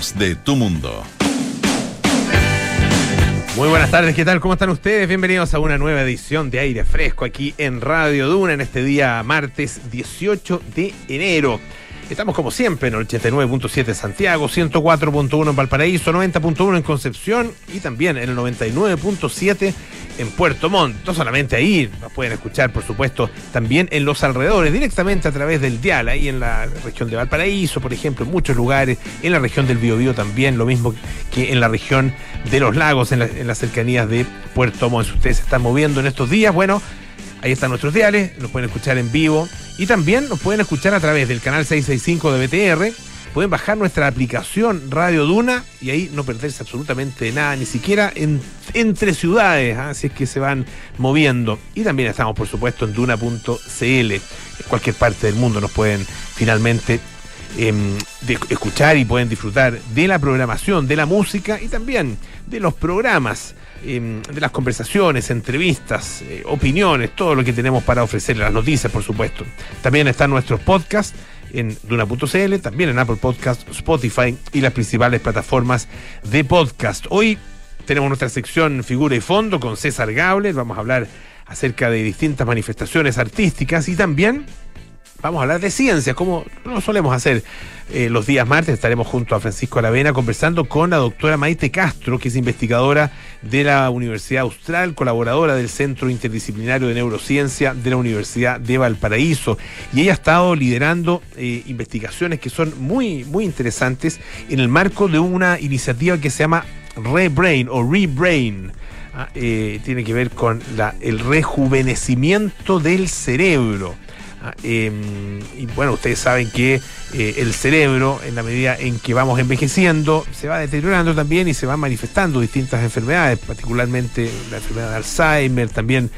de tu mundo. Muy buenas tardes, ¿qué tal? ¿Cómo están ustedes? Bienvenidos a una nueva edición de Aire Fresco aquí en Radio Duna en este día martes 18 de enero. Estamos como siempre en el 89.7 Santiago, 104.1 en Valparaíso, 90.1 en Concepción y también en el 99.7 en Puerto Montt. No solamente ahí, nos pueden escuchar, por supuesto, también en los alrededores, directamente a través del dial, ahí en la región de Valparaíso, por ejemplo, en muchos lugares, en la región del Biobío también, lo mismo que en la región de los lagos, en, en las cercanías de Puerto Montt. Si ustedes se están moviendo en estos días, bueno, Ahí están nuestros diales, nos pueden escuchar en vivo y también nos pueden escuchar a través del canal 665 de BTR. Pueden bajar nuestra aplicación Radio Duna y ahí no perderse absolutamente nada, ni siquiera en, entre ciudades, ¿ah? así es que se van moviendo. Y también estamos, por supuesto, en duna.cl. En cualquier parte del mundo nos pueden finalmente eh, de escuchar y pueden disfrutar de la programación, de la música y también de los programas eh, de las conversaciones, entrevistas, eh, opiniones, todo lo que tenemos para ofrecerle, las noticias, por supuesto. También están nuestros podcasts en Duna.cl, también en Apple Podcast, Spotify y las principales plataformas de podcast. Hoy tenemos nuestra sección Figura y Fondo con César Gable, vamos a hablar acerca de distintas manifestaciones artísticas y también vamos a hablar de ciencias, como lo solemos hacer eh, los días martes. Estaremos junto a Francisco Aravena conversando con la doctora Maite Castro, que es investigadora de la Universidad Austral, colaboradora del Centro Interdisciplinario de Neurociencia de la Universidad de Valparaíso. Y ella ha estado liderando eh, investigaciones que son muy, muy interesantes en el marco de una iniciativa que se llama Rebrain o Rebrain. Ah, eh, tiene que ver con el rejuvenecimiento del cerebro. Ah, em, y bueno, ustedes saben que eh, el cerebro, en la medida en que vamos envejeciendo, se va deteriorando también y se van manifestando distintas enfermedades, particularmente la enfermedad de Alzheimer, también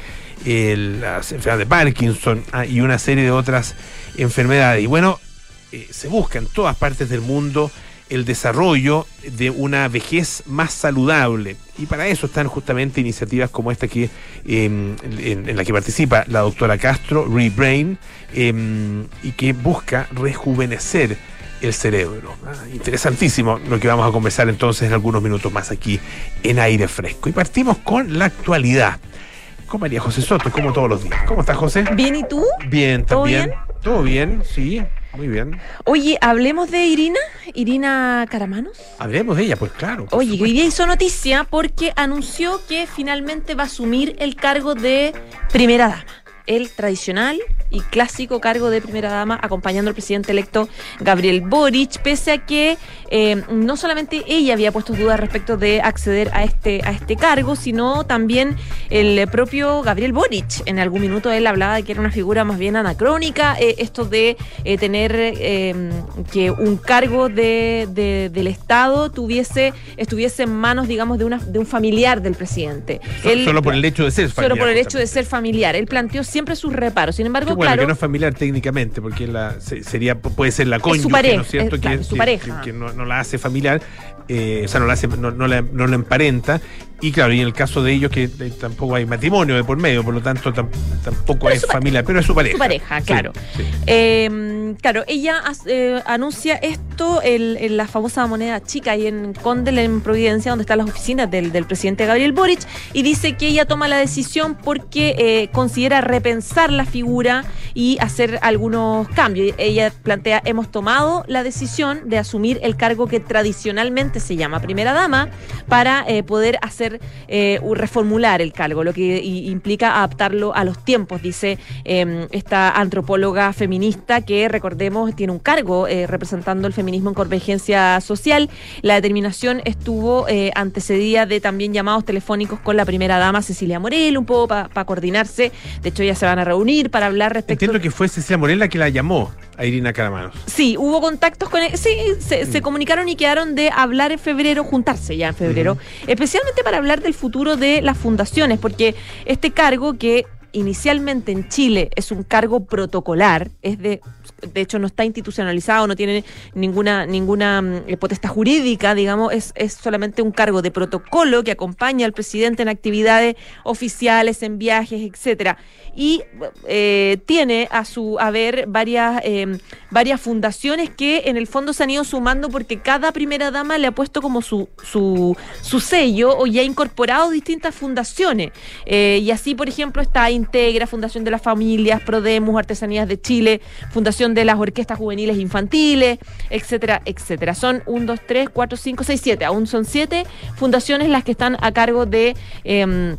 la enfermedad de Parkinson ah, y una serie de otras enfermedades. Y bueno, eh, se busca en todas partes del mundo el desarrollo de una vejez más saludable. Y para eso están justamente iniciativas como esta que em, en, la que participa la doctora Castro, Rebrain, em, y que busca rejuvenecer el cerebro. Ah, interesantísimo lo que vamos a conversar entonces en algunos minutos más aquí en aire fresco. Y partimos con la actualidad. Con María José Soto, como todos los días. ¿Cómo estás, José? Bien, ¿y tú? Bien, también. ¿Todo bien? sí. Muy bien. Oye, hablemos de Irina, Irina Caramanos. Hablemos de ella, pues claro. Oye, hoy día hizo noticia porque anunció que finalmente va a asumir el cargo de primera dama el tradicional y clásico cargo de primera dama acompañando al presidente electo Gabriel Boric, pese a que eh, no solamente ella había puesto dudas respecto de acceder a este, a este cargo, sino también el propio Gabriel Boric. En algún minuto él hablaba de que era una figura más bien anacrónica, eh, esto de eh, tener que un cargo de, del Estado tuviese, estuviese en manos, digamos, de, una, de un familiar del presidente. Solo, por el hecho de ser familiar. Solo por el hecho de ser familiar. Él planteó siempre sus reparos. Sin embargo, bueno, claro. que no es familiar técnicamente, porque la, sería, puede ser la cónyuge, pareja, ¿no es cierto? que, su pareja. que, no, no, la hace familiar, eh, o sea, no la, hace, no, no, la, no la emparenta. Y claro, y en el caso de ellos que eh, tampoco hay matrimonio de por medio, por lo tanto tampoco es, familiar, pero es su pareja. Su pareja, claro. Sí, sí. Eh, claro, ella eh, anuncia esto en, la famosa moneda chica y en Condel, en Providencia, donde están las oficinas del, del, presidente Gabriel Boric, y dice que ella toma la decisión porque eh, considera repensar la figura y hacer algunos cambios. Ella plantea, hemos tomado la decisión de asumir el cargo que tradicionalmente se llama primera dama para eh, poder hacer eh, reformular el cargo, lo que implica adaptarlo a los tiempos, dice eh, esta antropóloga feminista que recordemos tiene un cargo representando el feminismo en convergencia social. La determinación estuvo eh, antecedida de también llamados telefónicos con la primera dama Cecilia Morel, un poco para pa coordinarse. De hecho, ya se van a reunir para hablar respecto. Entiendo que fue Cecilia Morel la que la llamó a Irina Caramanos. Sí, hubo contactos con él. Sí, se, mm. se, comunicaron y quedaron de hablar en febrero, juntarse ya en febrero, mm. especialmente para hablar del futuro de las fundaciones, porque este cargo que inicialmente en Chile es un cargo protocolar, es de de hecho no está institucionalizado, no tiene ninguna, ninguna mm, potestad jurídica, digamos, es, es solamente un cargo de protocolo que acompaña al presidente en actividades oficiales, en viajes, etcétera. Y eh, tiene a su haber varias, eh, varias fundaciones que en el fondo se han ido sumando porque cada primera dama le ha puesto como su, su, su sello o ya ha incorporado distintas fundaciones. Eh, y así, por ejemplo, está Integra, Fundación de las Familias, Prodemus, Artesanías de Chile, Fundación de las Orquestas Juveniles Infantiles, etcétera, etcétera. Son un, dos, tres, cuatro, cinco, seis, siete. Aún son siete fundaciones las que están a cargo de... Eh,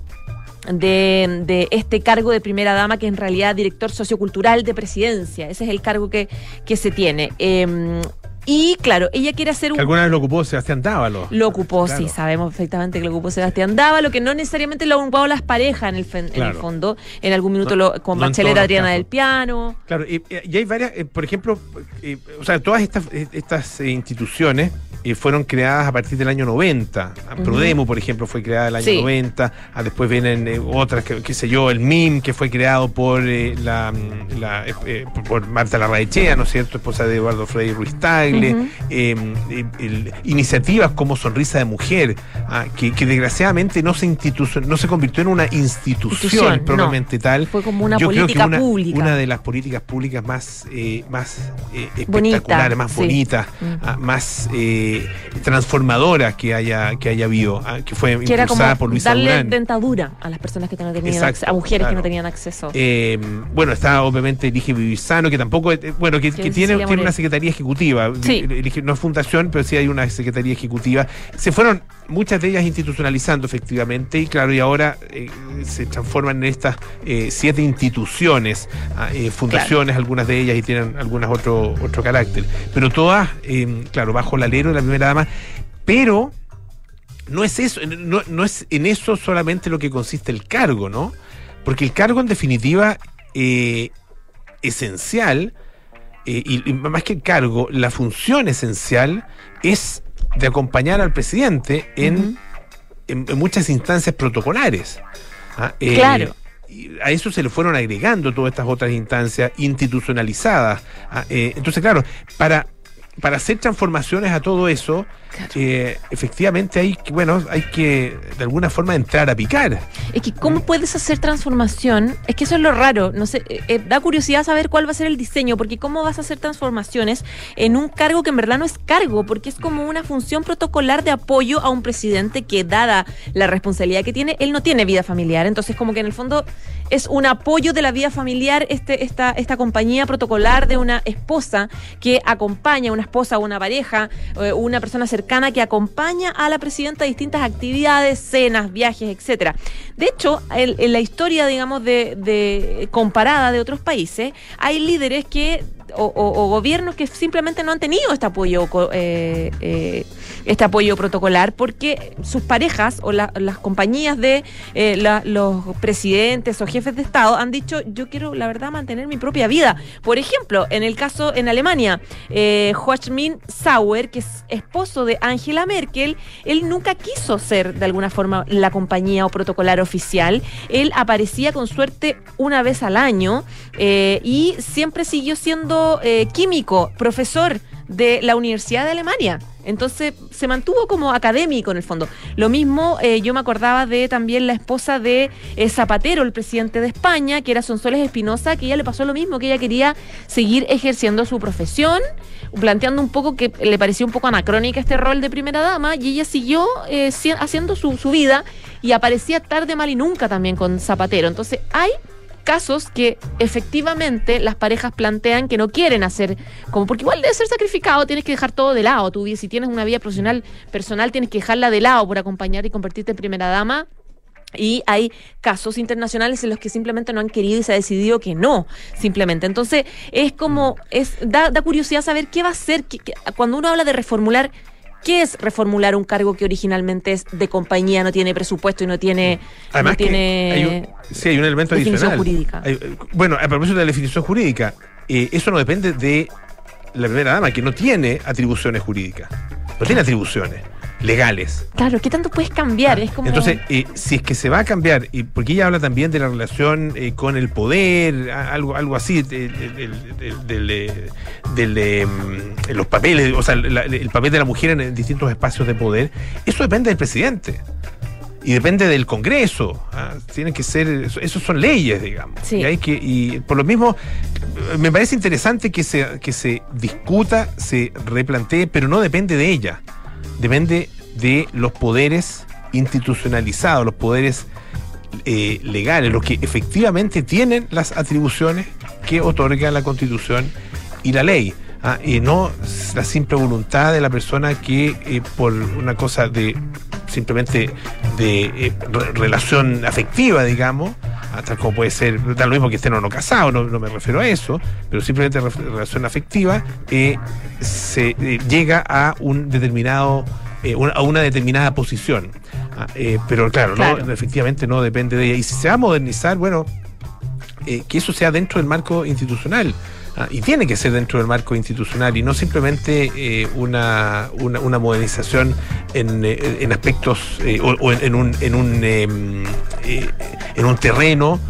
de, de, este cargo de primera dama, que en realidad director sociocultural de presidencia. Ese es el cargo que, que se tiene. Eh, y claro, ella quiere hacer un. Que alguna vez lo ocupó Sebastián Dávalo. Lo ocupó, claro. sí, sabemos perfectamente que lo ocupó Sebastián Dávalo, que no necesariamente lo han ocupado las parejas en el, en el fondo. En algún minuto no, lo, con no Bachelet Adriana del Piano. Claro, y, y hay varias, eh, por ejemplo, eh, o sea, todas estas, estas eh, instituciones eh, fueron creadas a partir del año 90. Uh -huh. Prodemo, por ejemplo, fue creada el año sí. 90. Ah, después vienen eh, otras, que, qué sé yo, el MIM, que fue creado por eh, la, la por Marta Larraechea, ¿no es cierto? Esposa de Eduardo Frei Ruiz Tagle. Uh -huh. el, iniciativas como Sonrisa de Mujer, ah, que, que, desgraciadamente no se no se convirtió en una institución, institución propiamente no. tal. Fue como una yo política creo que una, pública. Una de las políticas públicas más, más espectaculares, Bonita, más sí. bonitas, uh -huh. más transformadora que haya que haya habido, ah, que fue que impulsada por Luisa darle Durán. dentadura a las personas que no tenían Exacto, a mujeres claro. que no tenían acceso. Eh, bueno, está obviamente Elige Vivisano, que tampoco, eh, bueno, que, que tiene, tiene una secretaría ejecutiva. Sí. No es fundación, pero sí hay una secretaría ejecutiva. Se fueron muchas de ellas institucionalizando efectivamente y claro, y ahora eh, se transforman en estas eh, siete instituciones, ah, eh, fundaciones, claro. algunas de ellas y tienen algunas otro, otro carácter, pero todas, claro, bajo el alero de la primera dama, pero no es eso, no, no, es en eso solamente lo que consiste el cargo, ¿no? Porque el cargo en definitiva esencial, y, y más que el cargo, la función esencial es de acompañar al presidente en, uh -huh. en, en muchas instancias protocolares. ¿ah? Eh, claro. A eso se le fueron agregando todas estas otras instancias institucionalizadas. ¿ah? Eh, entonces, claro, para, para hacer transformaciones a todo eso, claro. eh, efectivamente hay que, bueno, hay que de alguna forma entrar a picar. Es que cómo puedes hacer transformación, es que eso es lo raro, no sé, eh, da curiosidad saber cuál va a ser el diseño, porque cómo vas a hacer transformaciones en un cargo que en verdad no es cargo, porque es como una función protocolar de apoyo a un presidente que dada la responsabilidad que tiene, él no tiene vida familiar, entonces como que en el fondo es un apoyo de la vida familiar este, esta, esta compañía protocolar de una esposa que acompaña a una esposa o una pareja, eh, una persona cercana que acompaña a la presidenta a distintas actividades, cenas, viajes, etcétera. De hecho, en, en la historia, digamos, de, de, comparada de otros países, hay líderes que o, o, o, gobiernos que simplemente no han tenido este apoyo eh, eh, este apoyo protocolar porque sus parejas o la, las compañías de eh, la, los presidentes o jefes de Estado han dicho yo quiero la verdad mantener mi propia vida. Por ejemplo, en el caso en Alemania, eh, Joachim Sauer, que es esposo de Angela Merkel, él nunca quiso ser de alguna forma la compañía o protocolar oficial. Él aparecía con suerte una vez al año eh, y siempre siguió siendo eh, químico, profesor de la Universidad de Alemania. Entonces se mantuvo como académico en el fondo. Lo mismo eh, yo me acordaba de también la esposa de eh, Zapatero, el presidente de España, que era Sonsoles Espinosa, que ella le pasó lo mismo, que ella quería seguir ejerciendo su profesión, planteando un poco que le parecía un poco anacrónica este rol de primera dama, y ella siguió eh, haciendo su, su vida y aparecía tarde, mal y nunca también con Zapatero. Entonces hay casos que efectivamente las parejas plantean que no quieren hacer, como porque igual debe ser sacrificado, tienes que dejar todo de lado. Tú, si tienes una vida profesional personal, tienes que dejarla de lado por acompañar y convertirte en primera dama. Y hay casos internacionales en los que simplemente no han querido y se ha decidido que no, simplemente. Entonces, es como, es da, da curiosidad saber qué va a que, que, cuando uno habla de reformular ¿Qué es reformular un cargo que originalmente es de compañía, no tiene presupuesto y no tiene. Además, no tiene hay un, sí, hay un elemento definición adicional. jurídica. Hay, bueno, a propósito de la definición jurídica, eh, eso no depende de la primera dama, que no tiene atribuciones jurídicas. No tiene atribuciones. Legales. Claro, ¿qué tanto puedes cambiar? Es como... Entonces, eh, si es que se va a cambiar, y porque ella habla también de la relación eh, con el poder, algo, algo así, de- mm, los papeles, o sea, la- el papel de la mujer en distintos espacios de poder, eso depende del presidente. Y depende del Congreso. ¿ah? Tienen que ser, eso, eso son leyes, digamos. Sí. Y hay que, y por lo mismo, me parece interesante que se, que se discuta, se replantee, pero no depende de ella. Depende de los poderes institucionalizados, los poderes eh, legales, los que efectivamente tienen las atribuciones que otorga la Constitución y la ley. ah, y no la simple voluntad de la persona que eh, por una cosa de simplemente de eh, re- relación afectiva, digamos, tal como puede ser, da lo mismo que estén o no casados, no, no me refiero a eso, pero simplemente re- relación afectiva, eh, se eh, llega a un determinado, eh, una- a una determinada posición. Ah, eh, pero claro, Claro. No, efectivamente no depende de ella. Y si se va a modernizar, bueno, que eso sea dentro del marco institucional. Ah, y tiene que ser dentro del marco institucional y no simplemente eh, una, una, modernización en, eh, en aspectos eh, o, o en, un, en, un, em, eh, en un terreno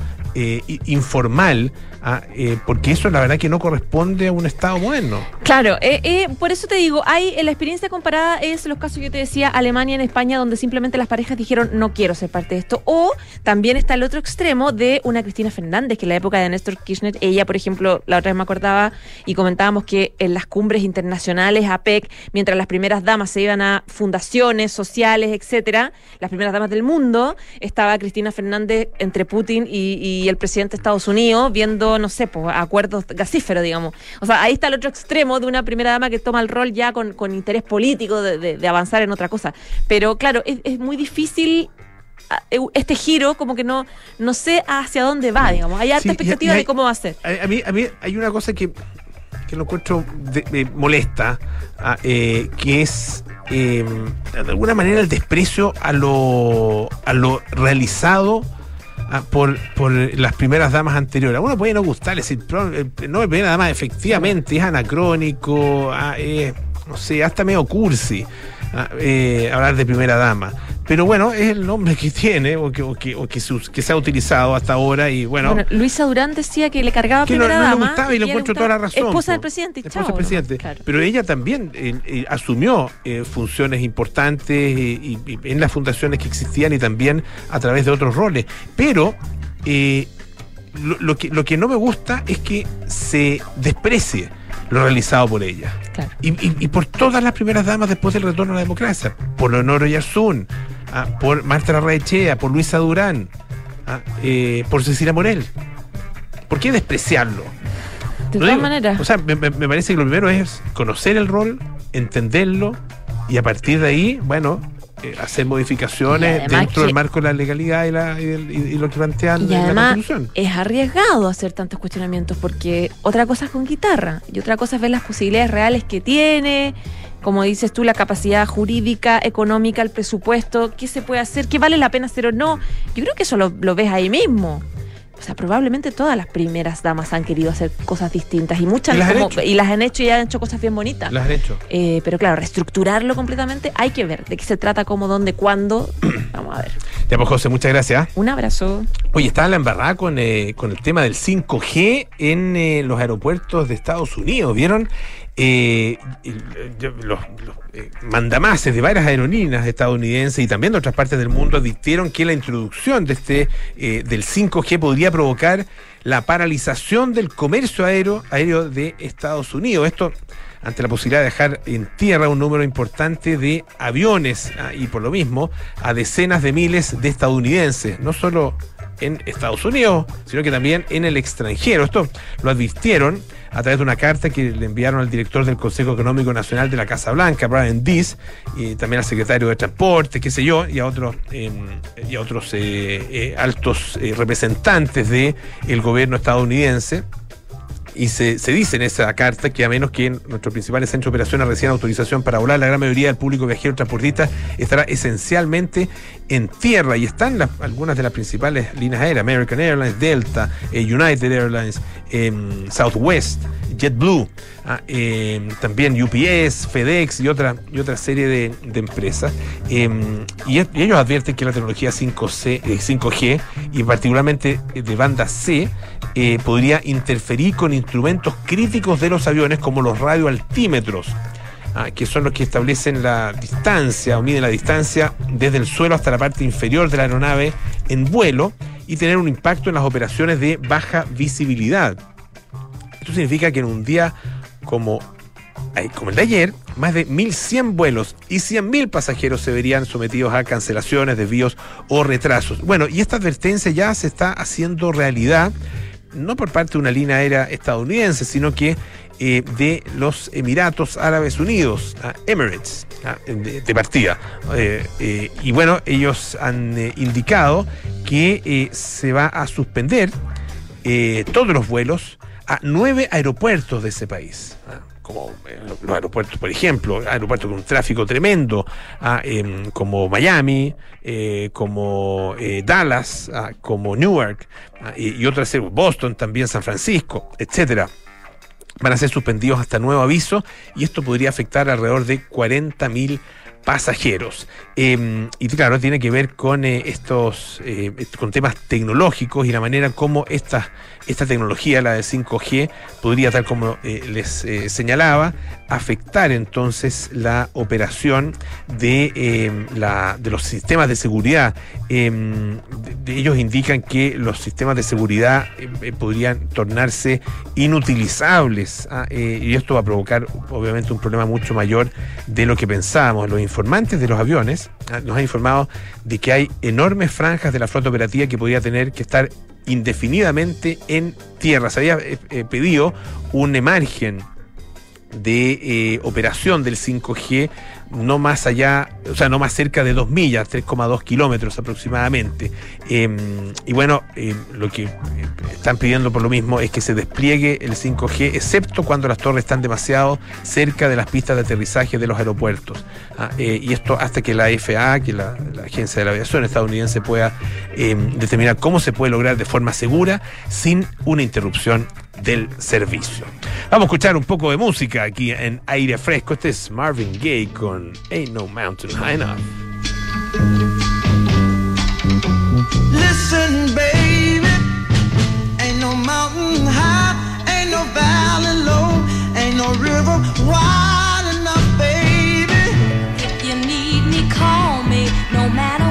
informal, ah, eh, porque eso la verdad que no corresponde a un Estado moderno. Claro, eh, eh, por eso te digo, hay en la experiencia comparada es los casos que yo te decía, Alemania en España, donde simplemente las parejas dijeron no quiero ser parte de esto. O también está el otro extremo de una Cristina Fernández, que en la época de Néstor Kirchner, ella, por ejemplo, la otra vez me acordaba y comentábamos que en las cumbres internacionales, APEC, mientras las primeras damas se iban a fundaciones sociales, etcétera, las primeras damas del mundo, estaba Cristina Fernández entre Putin y, y el presidente de Estados Unidos viendo, no sé, pues, acuerdos gasíferos, digamos. O sea, ahí está el otro extremo de una primera dama que toma el rol ya con, con interés político de, de- de avanzar en otra cosa. Pero claro, es, es muy difícil ah, eu- este giro, como que no, no sé hacia dónde va, digamos. Hay harta Sí, y- expectativa hay- de cómo va a ser. A, a mí, a mí hay una cosa que, que lo encuentro de- molesta, ah, eh, que es eh, de alguna manera el desprecio a lo, a lo realizado por, por las primeras damas anteriores. A uno puede no gustar, es decir, eh, no es primera dama, efectivamente, es anacrónico, ah, no sé, hasta medio cursi ah, eh, hablar de primera dama. Pero bueno, es el nombre que tiene o que, o que, o que se, us- que se ha utilizado hasta ahora y bueno, Bueno, Luisa Durán decía que le cargaba que no, primera no le dama. gustaba y le encuentro toda la razón. Esposa po. del presidente, Esposa chao, del presidente. claro. Pero ella también eh, eh, asumió eh, funciones importantes y, y en las fundaciones que existían y también a través de otros roles. Pero eh, lo, lo que, lo que no me gusta es que se desprecie lo realizado por ella. Claro. Y, y- y por todas las primeras damas después del retorno a la democracia. Por Leonor Yarzún, ah, por Marta Larraechea, por Luisa Durán, ah, eh, por Cecilia Morel. ¿Por qué despreciarlo? De todas maneras. O sea, me, parece que lo primero es conocer el rol, entenderlo y a partir de ahí, bueno, eh, hacer modificaciones dentro que- del marco de la legalidad y, la- y el- y- y lo que plantean Y en la Constitución. es arriesgado hacer tantos cuestionamientos porque otra cosa es con guitarra y otra cosa es ver las posibilidades reales que tiene, como dices tú, la capacidad jurídica, económica, el presupuesto, qué se puede hacer, qué vale la pena hacer o no. Yo creo que eso lo, lo ves ahí mismo. O sea, probablemente todas las primeras damas han querido hacer cosas distintas y muchas Y las han hecho. y las han hecho y han hecho cosas bien bonitas. Las han hecho. Eh, pero claro, reestructurarlo completamente hay que ver de qué se trata, cómo, dónde, cuándo. Vamos a ver. Ya pues José, muchas gracias. Un abrazo. Oye, estaba la embarrada con, eh, con el tema del 5G en eh, los aeropuertos de Estados Unidos. ¿Vieron? Eh, yo- los, los, eh, mandamases de varias aerolíneas estadounidenses y también de otras partes del mundo advirtieron que la introducción de este eh, del 5G podría provocar la paralización del comercio aéreo, aéreo de Estados Unidos. Esto ante la posibilidad de dejar en tierra un número importante de aviones ah, y por lo mismo a decenas de miles de estadounidenses, no solo en Estados Unidos, sino que también en el extranjero. Esto lo advirtieron a través de una carta que le enviaron al director del Consejo Económico Nacional de la Casa Blanca, Brian Dees, y también al secretario de Transporte, qué sé yo, y a otros, eh, y a otros eh, eh, altos eh, representantes del el gobierno estadounidense. Y se, se dice en esa carta que a menos que en nuestros principales centros de operaciones reciban autorización para volar, la gran mayoría del público viajero transportista estará esencialmente en tierra y están algunas de las principales líneas aéreas, American Airlines, Delta, eh, United Airlines, em, Southwest, JetBlue, ah, em, también UPS, FedEx y otra, y otra serie de, empresas. Em, y, ellos advierten que la tecnología 5C, eh, 5G y particularmente de banda C eh, podría interferir con instrumentos críticos de los aviones como los radioaltímetros. Ah, que son los que establecen la distancia o miden la distancia desde el suelo hasta la parte inferior de la aeronave en vuelo y tener un impacto en las operaciones de baja visibilidad. Esto significa que en un día como, como el de ayer, más de 1.100 vuelos y 100.000 pasajeros se verían sometidos a cancelaciones, desvíos o retrasos. Bueno, y esta advertencia ya se está haciendo realidad, no por parte de una línea aérea estadounidense, sino que eh, de los Emiratos Árabes Unidos, ah, Emirates, ah, de, partida. Eh, eh, y bueno, ellos han eh, indicado que se va a suspender todos los vuelos a nueve aeropuertos de ese país. ah, Como los aeropuertos, por ejemplo, aeropuertos con un tráfico tremendo, em, como Miami, como Dallas, como Newark, y, y otras, Boston también, San Francisco, etcétera van a ser suspendidos hasta nuevo aviso y esto podría afectar alrededor de 40.000 pasajeros. Eh, y claro, tiene que ver con eh, estos, eh, con temas tecnológicos y la manera como esta, esta tecnología, la de 5G, podría, tal como eh, les señalaba, afectar entonces la operación de, eh, la, de los sistemas de seguridad. De- ellos indican que los sistemas de seguridad podrían tornarse inutilizables ah, y esto va a provocar obviamente un problema mucho mayor de lo que pensábamos. Los informantes de los aviones ah, nos han informado de que hay enormes franjas de la flota operativa que podría tener que estar indefinidamente en tierra. Se había eh, eh, pedido un margen de eh, operación del 5G no más allá, o sea, no más cerca de 2 millas, 3,2 kilómetros aproximadamente. Eh, y bueno, eh, lo que eh, están pidiendo por lo mismo es que se despliegue el 5G, excepto cuando las torres están demasiado cerca de las pistas de aterrizaje de los aeropuertos. Ah, eh, y esto hasta que la FAA, que la, la Agencia de la Aviación estadounidense, pueda determinar cómo se puede lograr de forma segura sin una interrupción del servicio. Vamos a escuchar un poco de música aquí en aire fresco. Este es Marvin Gaye con Ain't No Mountain High Enough. Listen, baby, ain't no mountain high, ain't no valley low, ain't no river wide enough, baby. If you need me, call me. No matter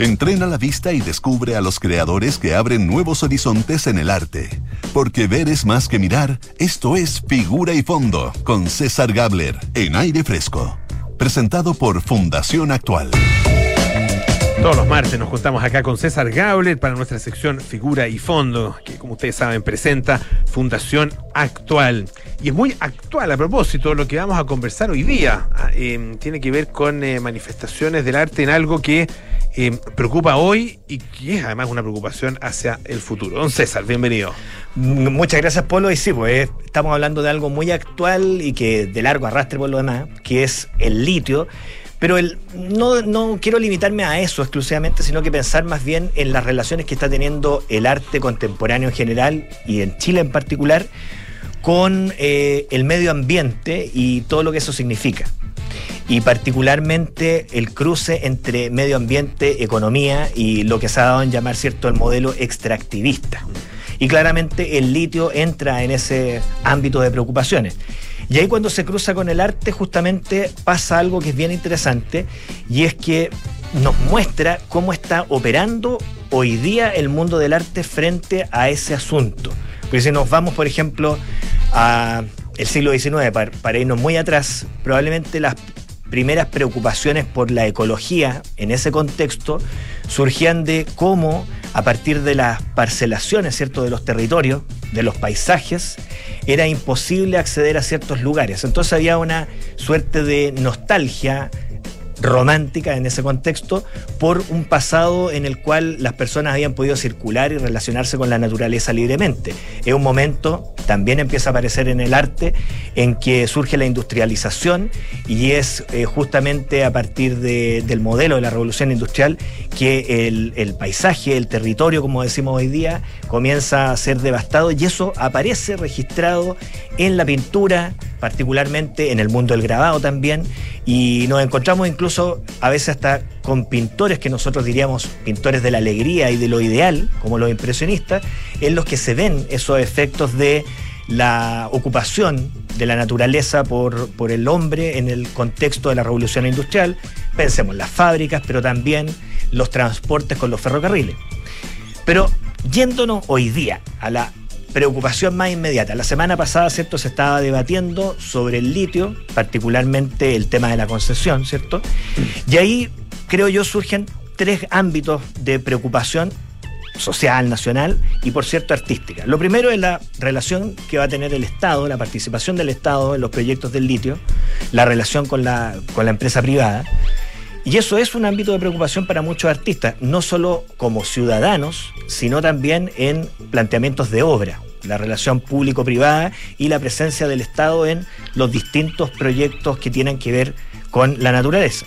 Entrena la vista y descubre a los creadores que abren nuevos horizontes en el arte. Porque ver es más que mirar, esto es Figura y Fondo, con César Gabler, en aire fresco. Presentado por Fundación Actual. Todos los martes nos juntamos acá con César Gabler para nuestra sección Figura y Fondo, que como ustedes saben presenta Fundación Actual. Y es muy actual a propósito lo que vamos a conversar hoy día. Ah, eh, tiene que ver con eh, manifestaciones del arte en algo que eh, preocupa hoy y que es además una preocupación hacia el futuro. Don César, bienvenido. Muchas gracias, Polo. Y sí, pues eh, estamos hablando de algo muy actual y que de largo arrastre por lo demás, que es el litio. Pero el, no, no quiero limitarme a eso exclusivamente, sino que pensar más bien en las relaciones que está teniendo el arte contemporáneo en general y en Chile en particular con eh, el medio ambiente y todo lo que eso significa. Y particularmente el cruce entre medio ambiente, economía y lo que se ha dado en llamar cierto el modelo extractivista. Y claramente el litio entra en ese ámbito de preocupaciones. Y ahí cuando se cruza con el arte justamente pasa algo que es bien interesante y es que nos muestra cómo está operando hoy día el mundo del arte frente a ese asunto. Porque si nos vamos, por ejemplo, a el siglo XIX, para, irnos muy atrás, probablemente las primeras preocupaciones por la ecología en ese contexto surgían de cómo a partir de las parcelaciones ¿cierto? de los territorios, de los paisajes, era imposible acceder a ciertos lugares. Entonces había una suerte de nostalgia romántica en ese contexto por un pasado en el cual las personas habían podido circular y relacionarse con la naturaleza libremente. Es un momento, también empieza a aparecer en el arte, en que surge la industrialización y es eh, justamente a partir de- del modelo de la revolución industrial que el paisaje, el territorio, como decimos hoy día, comienza a ser devastado y eso aparece registrado en la pintura, particularmente en el mundo del grabado también, y nos encontramos incluso a veces hasta con pintores que nosotros diríamos pintores de la alegría y de lo ideal, como los impresionistas, en los que se ven esos efectos de la ocupación de la naturaleza por, por el hombre en el contexto de la revolución industrial. Pensemos las fábricas, pero también los transportes con los ferrocarriles. Pero yéndonos hoy día a la preocupación más inmediata. La semana pasada, ¿cierto? Se estaba debatiendo sobre el litio, particularmente el tema de la concesión, ¿cierto? Y ahí, creo yo, surgen tres ámbitos de preocupación social, nacional y, por cierto, artística. Lo primero es la relación que va a tener el Estado, la participación del Estado en los proyectos del litio, la relación con la, con la empresa privada. Y eso es un ámbito de preocupación para muchos artistas, no solo como ciudadanos, sino también en planteamientos de obra, la relación público-privada y la presencia del Estado en los distintos proyectos que tienen que ver con la naturaleza.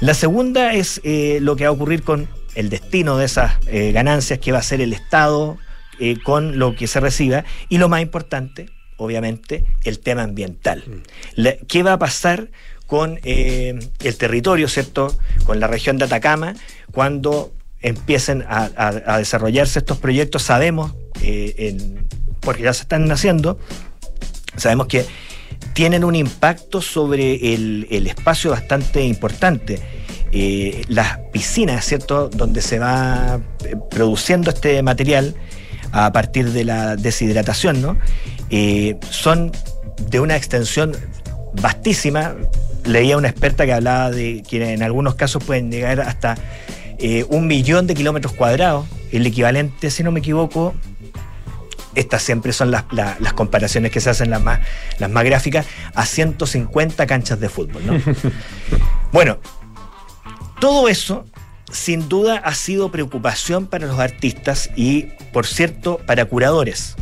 La segunda es eh, lo que va a ocurrir con el destino de esas eh, ganancias que va a ser el Estado eh, con lo que se reciba. Y lo más importante, obviamente, el tema ambiental. La- ¿Qué va a pasar con el territorio, ¿cierto? Con la región de Atacama, cuando empiecen a, a- a desarrollarse estos proyectos, sabemos, en- porque ya se están haciendo, sabemos que tienen un impacto sobre el, espacio bastante importante. Eh, las piscinas, ¿cierto?, donde se va eh, produciendo este material a partir de la deshidratación, ¿no? Eh, son de una extensión vastísima. Leía una experta que hablaba de que en algunos casos pueden llegar hasta un millón de kilómetros cuadrados, el equivalente, si no me equivoco, estas siempre son las, la- las comparaciones que se hacen las más, las más gráficas, a 150 canchas de fútbol. ¿no? bueno, todo eso sin duda ha sido preocupación para los artistas y, por cierto, para curadores.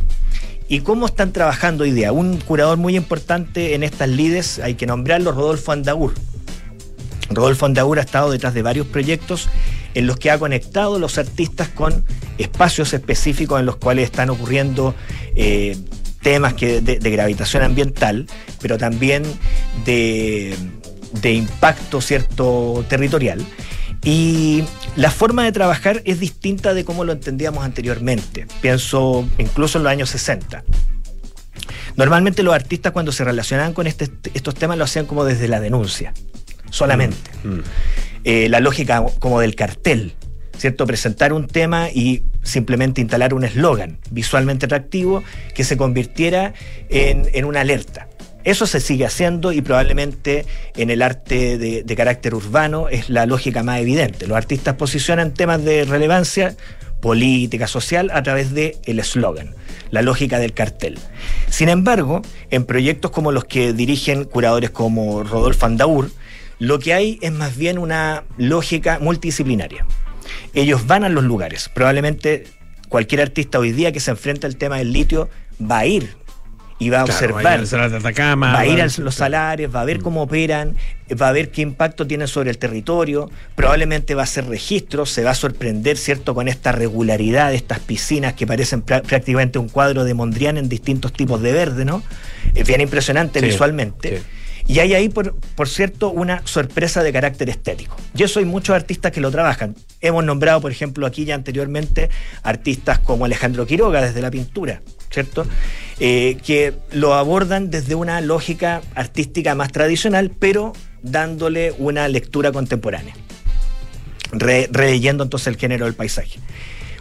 ¿Y cómo están trabajando hoy día? Un curador muy importante en estas lides, hay que nombrarlo, Rodolfo Andaur. Rodolfo Andaur ha estado detrás de varios proyectos en los que ha conectado los artistas con espacios específicos en los cuales están ocurriendo eh, temas de, gravitación ambiental, pero también de, impacto cierto territorial. Y la forma de trabajar es distinta de cómo lo entendíamos anteriormente. Pienso incluso en los años 60. Normalmente los artistas cuando se relacionaban con este- estos temas lo hacían como desde la denuncia, solamente. Mm. Eh, la lógica como del cartel. ¿cierto? Presentar un tema y simplemente instalar un eslogan visualmente atractivo que se convirtiera en, en una alerta. Eso se sigue haciendo y probablemente en el arte de, de carácter urbano es la lógica más evidente. Los artistas posicionan temas de relevancia política, social, a través del el eslogan, la lógica del cartel. Sin embargo, en proyectos como los que dirigen curadores como Rodolfo Andaur, lo que hay es más bien una lógica multidisciplinaria. Ellos van a los lugares. Probablemente cualquier artista hoy día que se enfrenta al tema del litio va a ir y va a Claro, observar. va a ir Atacama, va a ir va- a los salares, va a ver cómo operan, va a ver qué impacto tienen sobre el territorio, probablemente va a hacer registros, se va a sorprender, ¿cierto?, con esta regularidad de estas piscinas que parecen prá- prácticamente un cuadro de Mondrian en distintos tipos de verde, ¿no? Es bien impresionante Sí, visualmente. sí. Y hay ahí, por, por cierto, una sorpresa de carácter estético. Yo soy muchos artistas que lo trabajan. Hemos nombrado, por ejemplo, aquí ya anteriormente, artistas como Alejandro Quiroga desde la pintura, ¿cierto? Eh, que lo abordan desde una lógica artística más tradicional, pero dándole una lectura contemporánea, re- releyendo entonces el género del paisaje.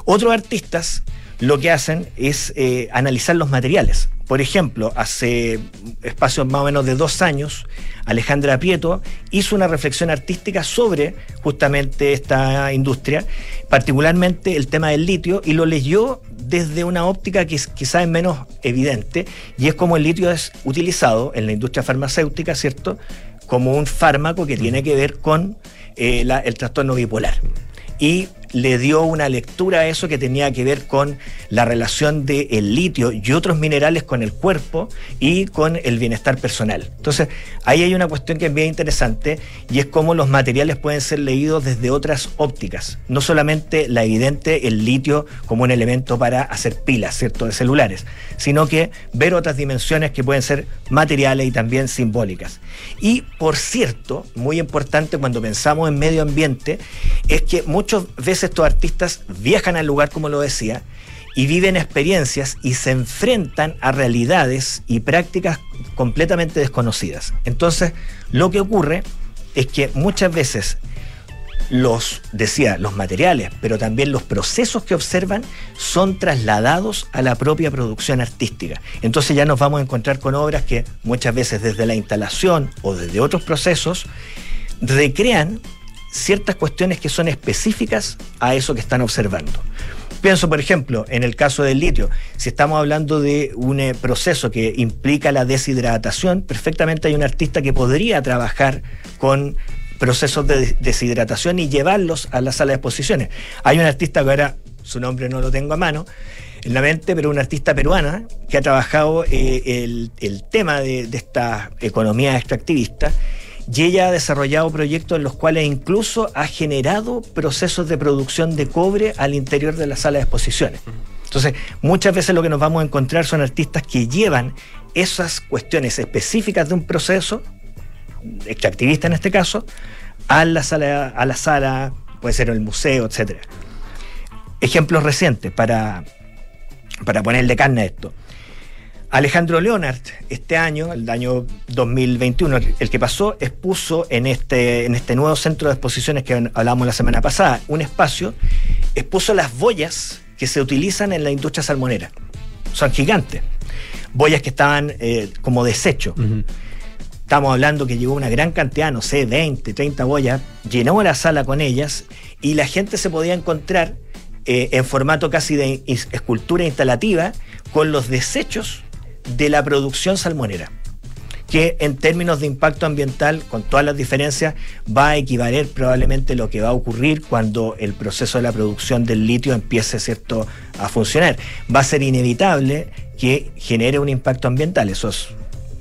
Otros artistas lo que hacen es eh, analizar los materiales. Por ejemplo, hace espacios más o menos de dos años, Alejandra Prieto hizo una reflexión artística sobre justamente esta industria, particularmente el tema del litio, y lo leyó desde una óptica que es- quizá es menos evidente, y es como el litio es utilizado en la industria farmacéutica, ¿cierto? Como un fármaco que tiene que ver con eh, el trastorno bipolar y le dio una lectura a eso que tenía que ver con la relación del el litio y otros minerales con el cuerpo y con el bienestar personal. Entonces, ahí hay una cuestión que es bien interesante y es cómo los materiales pueden ser leídos desde otras ópticas. No solamente la evidente, el litio como un elemento para hacer pilas, ¿cierto?, de celulares, sino que ver otras dimensiones que pueden ser materiales y también simbólicas. Y, por cierto, muy importante cuando pensamos en medio ambiente, es que muchas veces estos artistas viajan al lugar, como lo decía, y viven experiencias y se enfrentan a realidades y prácticas completamente desconocidas. Entonces, lo que ocurre es que muchas veces los, decía, los materiales, pero también los procesos que observan son trasladados a la propia producción artística. Entonces ya nos vamos a encontrar con obras que muchas veces desde la instalación o desde otros procesos recrean ciertas cuestiones que son específicas a eso que están observando. Pienso, por ejemplo, en el caso del litio, si estamos hablando de un eh, proceso que implica la deshidratación, perfectamente hay un artista que podría trabajar con procesos de des- deshidratación y llevarlos a la sala de exposiciones. Hay un artista que ahora su nombre no lo tengo a mano en la mente, pero una artista peruana que ha trabajado eh, el, el tema de esta economía extractivista y ella ha desarrollado proyectos en los cuales incluso ha generado procesos de producción de cobre al interior de la sala de exposiciones. Entonces, muchas veces lo que nos vamos a encontrar son artistas que llevan esas cuestiones específicas de un proceso, extractivista en este caso, a la sala, a la sala puede ser el museo, etcétera. Ejemplos recientes para, para ponerle carne a esto. Alejandro Leonard, este año, el año 2021, el que pasó, expuso en este, en este nuevo centro de exposiciones que hablamos la semana pasada, un espacio, expuso las boyas que se utilizan en la industria salmonera. Son gigantes. Boyas que estaban eh, como desecho. Estamos hablando que llegó una gran cantidad, no sé, 20, 30 boyas, llenó la sala con ellas y la gente se podía encontrar eh, en formato casi de escultura instalativa con los desechos de la producción salmonera que en términos de impacto ambiental, con todas las diferencias, va a equivaler probablemente lo que va a ocurrir cuando el proceso de la producción del litio empiece ¿cierto? a funcionar. Va a ser inevitable que genere un impacto ambiental, eso es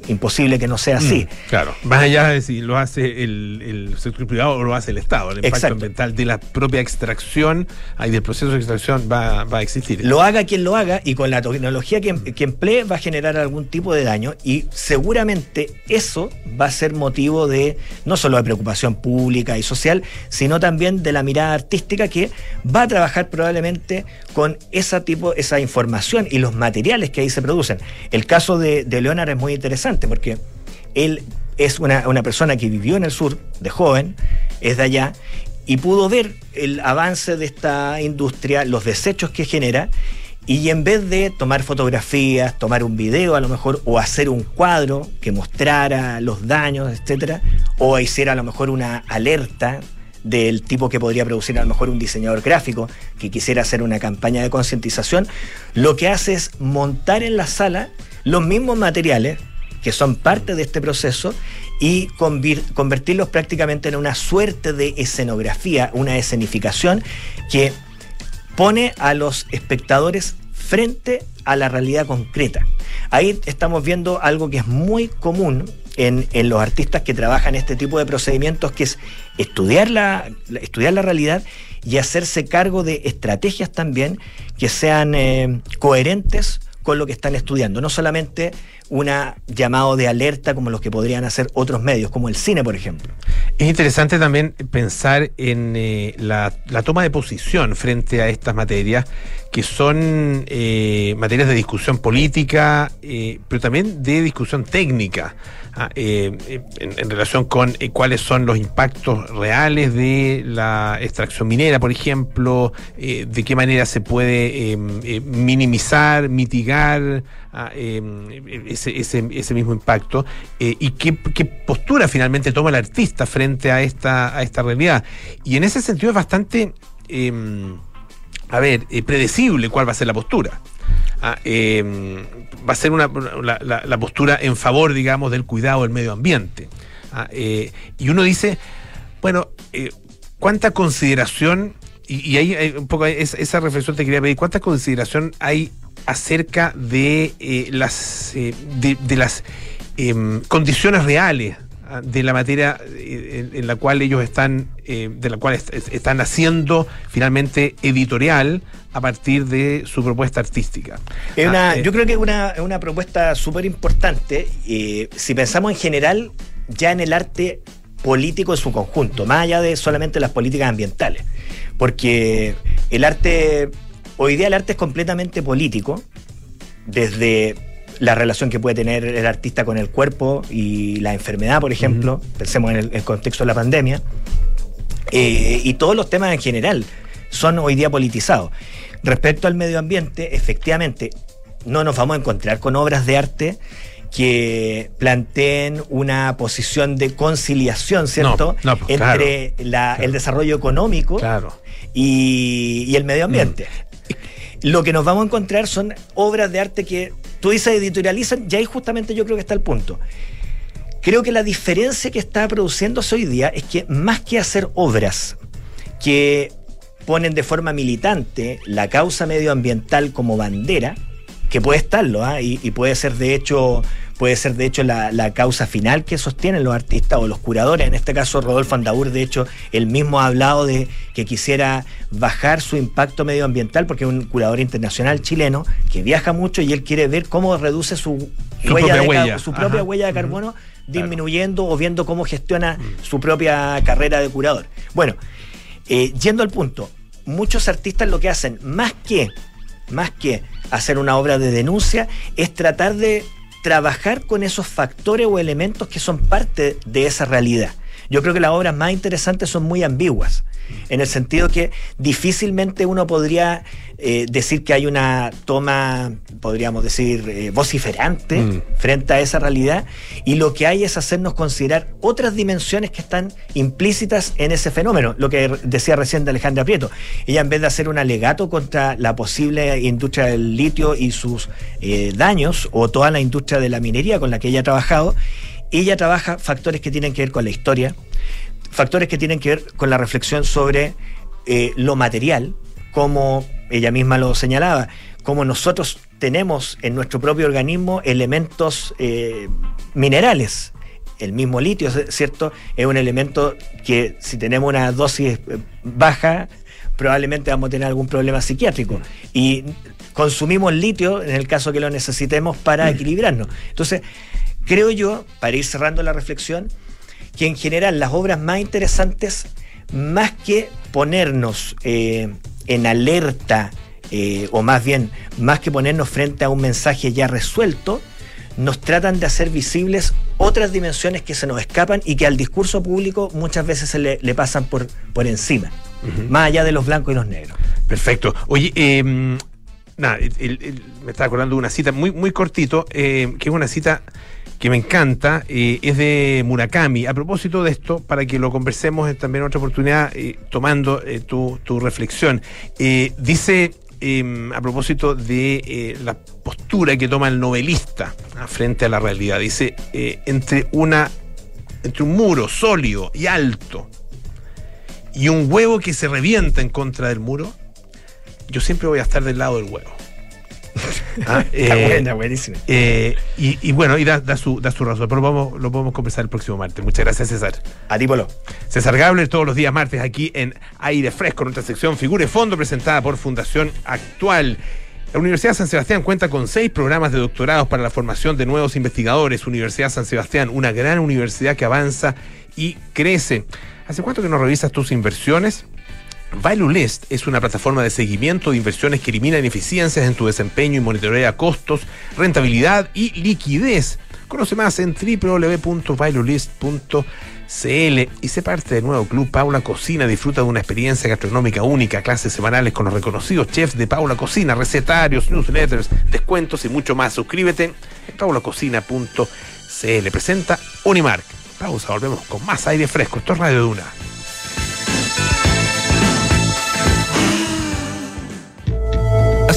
imposible que no sea así. Mm, claro, más allá de si lo hace el, el sector privado o lo hace el Estado, el impacto Exacto. ambiental de la propia extracción y del proceso de extracción va, va a existir. Lo haga quien lo haga y con la tecnología que, que emplee va a generar algún tipo de daño y seguramente eso va a ser motivo de no solo de preocupación pública y social, sino también de la mirada artística que va a trabajar probablemente con esa tipo, esa información y los materiales que ahí se producen. El caso de, de Leonard es muy interesante porque él es una, una persona que vivió en el sur de joven, es de allá, y pudo ver el avance de esta industria, los desechos que genera, y en vez de tomar fotografías, tomar un video a lo mejor, o hacer un cuadro que mostrara los daños, etcétera, o hiciera a lo mejor una alerta del tipo que podría producir a lo mejor un diseñador gráfico que quisiera hacer una campaña de concientización, lo que hace es montar en la sala los mismos materiales que son parte de este proceso y convertirlos prácticamente en una suerte de escenografía, una escenificación que pone a los espectadores frente a la realidad concreta. Ahí estamos viendo algo que es muy común en, los artistas que trabajan este tipo de procedimientos, que es estudiar la, la- estudiar la realidad y hacerse cargo de estrategias también que sean eh, coherentes con lo que están estudiando. No solamente un llamado de alerta como los que podrían hacer otros medios, como el cine, por ejemplo. Es interesante también pensar en eh, la, toma de posición frente a estas materias, que son eh, materias de discusión política, eh, pero también de discusión técnica, eh, eh, en, relación con eh, cuáles son los impactos reales de la extracción minera, por ejemplo, de qué manera se puede minimizar, mitigar ah, ese, ese, ese mismo impacto y qué, qué postura finalmente toma el artista frente a esta, a esta realidad. Y en ese sentido es bastante, eh, a ver, predecible cuál va a ser la postura. Eh, va a ser una, la, postura en favor, digamos, del cuidado del medio ambiente. Eh, y uno dice, bueno, eh, ¿cuánta consideración, y, ahí hay un poco esa, reflexión te quería pedir, ¿cuánta consideración hay acerca de eh, las, eh, de, las em, condiciones reales de la materia eh, en, la cual ellos están, eh, de la cual est- est- están haciendo finalmente editorial a partir de su propuesta artística. Es una, Ah, eh, yo creo que es una, una propuesta súper importante. eh, si pensamos en general, ya en el arte político en su conjunto, más allá de solamente las políticas ambientales. Porque el arte, hoy día el arte es completamente político, desde la relación que puede tener el artista con el cuerpo y la enfermedad, por ejemplo, pensemos en el, el contexto de la pandemia, eh, y todos los temas en general son hoy día politizados. Respecto al medio ambiente, efectivamente, no nos vamos a encontrar con obras de arte que planteen una posición de conciliación, ¿cierto? No, no, pues, Entre la- el desarrollo económico Claro. y, y el medio ambiente. Lo que nos vamos a encontrar son obras de arte que tú dices editorializan, y ahí justamente yo creo que está el punto. Creo que la diferencia que está produciéndose hoy día es que más que hacer obras que ponen de forma militante la causa medioambiental como bandera, que puede estarlo, y, y puede ser de hecho, puede ser de hecho la, la causa final que sostienen los artistas o los curadores. En este caso, Rodolfo Andaur, de hecho, él mismo ha hablado de que quisiera bajar su impacto medioambiental, porque es un curador internacional chileno que viaja mucho y él quiere ver cómo reduce su, Su huella propia de huella. su propia Ajá. huella de carbono disminuyendo o viendo cómo gestiona su propia carrera de curador. Bueno, eh, yendo al punto, muchos artistas lo que hacen, más que, más que hacer una obra de denuncia, es tratar de trabajar con esos factores o elementos que son parte de esa realidad. Yo creo que las obras más interesantes son muy ambiguas, en el sentido que difícilmente uno podría eh, decir que hay una toma, podríamos decir, eh, vociferante Mm. frente a esa realidad, y lo que hay es hacernos considerar otras dimensiones que están implícitas en ese fenómeno, lo que decía recién de Alejandra Prieto. Ella en vez de hacer un alegato contra la posible industria del litio y sus eh, daños, o toda la industria de la minería con la que ella ha trabajado, ella trabaja factores que tienen que ver con la historia, factores que tienen que ver con la reflexión sobre eh, lo material, como ella misma lo señalaba, como nosotros tenemos en nuestro propio organismo elementos eh, minerales. El mismo litio, ¿cierto? Es un elemento que si tenemos una dosis eh, baja, probablemente vamos a tener algún problema psiquiátrico. Y consumimos litio en el caso que lo necesitemos para equilibrarnos. Entonces, creo yo, para ir cerrando la reflexión, que en general las obras más interesantes, más que ponernos eh, en alerta, eh, o más bien, más que ponernos frente a un mensaje ya resuelto, nos tratan de hacer visibles otras dimensiones que se nos escapan y que al discurso público muchas veces se le, le pasan por, por encima, más allá de los blancos y los negros. Perfecto. Oye, eh, nada, el- el- el- me estaba acordando de una cita muy, muy cortito, eh, que es una cita que me encanta, eh, es de Murakami. A propósito de esto, para que lo conversemos también en otra oportunidad, eh, tomando eh, tu, tu reflexión. Dice, eh, a propósito de la postura que toma el novelista frente a la realidad, dice, entre una entre un muro sólido y alto y un huevo que se revienta en contra del muro, yo siempre voy a estar del lado del huevo. Ah, Está eh, buena, buenísima. eh, y, y bueno, y da, da su, da su razón, pero vamos, lo podemos conversar el próximo martes. Muchas gracias, César. A ti, Polo. César Gabler, todos los días martes aquí en Aire Fresco, nuestra sección Figura y Fondo, presentada por Fundación Actual. La Universidad de San Sebastián cuenta con seis programas de doctorados para la formación de nuevos investigadores. Universidad San Sebastián, una gran universidad que avanza y crece. ¿Hace cuánto que no revisas tus inversiones? ValueList es una plataforma de seguimiento de inversiones que elimina ineficiencias en tu desempeño y monitorea costos, rentabilidad y liquidez. Conoce más en www.valuelist.cl y sé parte del nuevo club Paula Cocina. Disfruta de una experiencia gastronómica única, clases semanales con los reconocidos chefs de Paula Cocina, recetarios, newsletters, descuentos y mucho más. Suscríbete en paulacocina.cl. Presenta Unimark. Pausa, volvemos con más aire fresco. Esto es Radio Duna.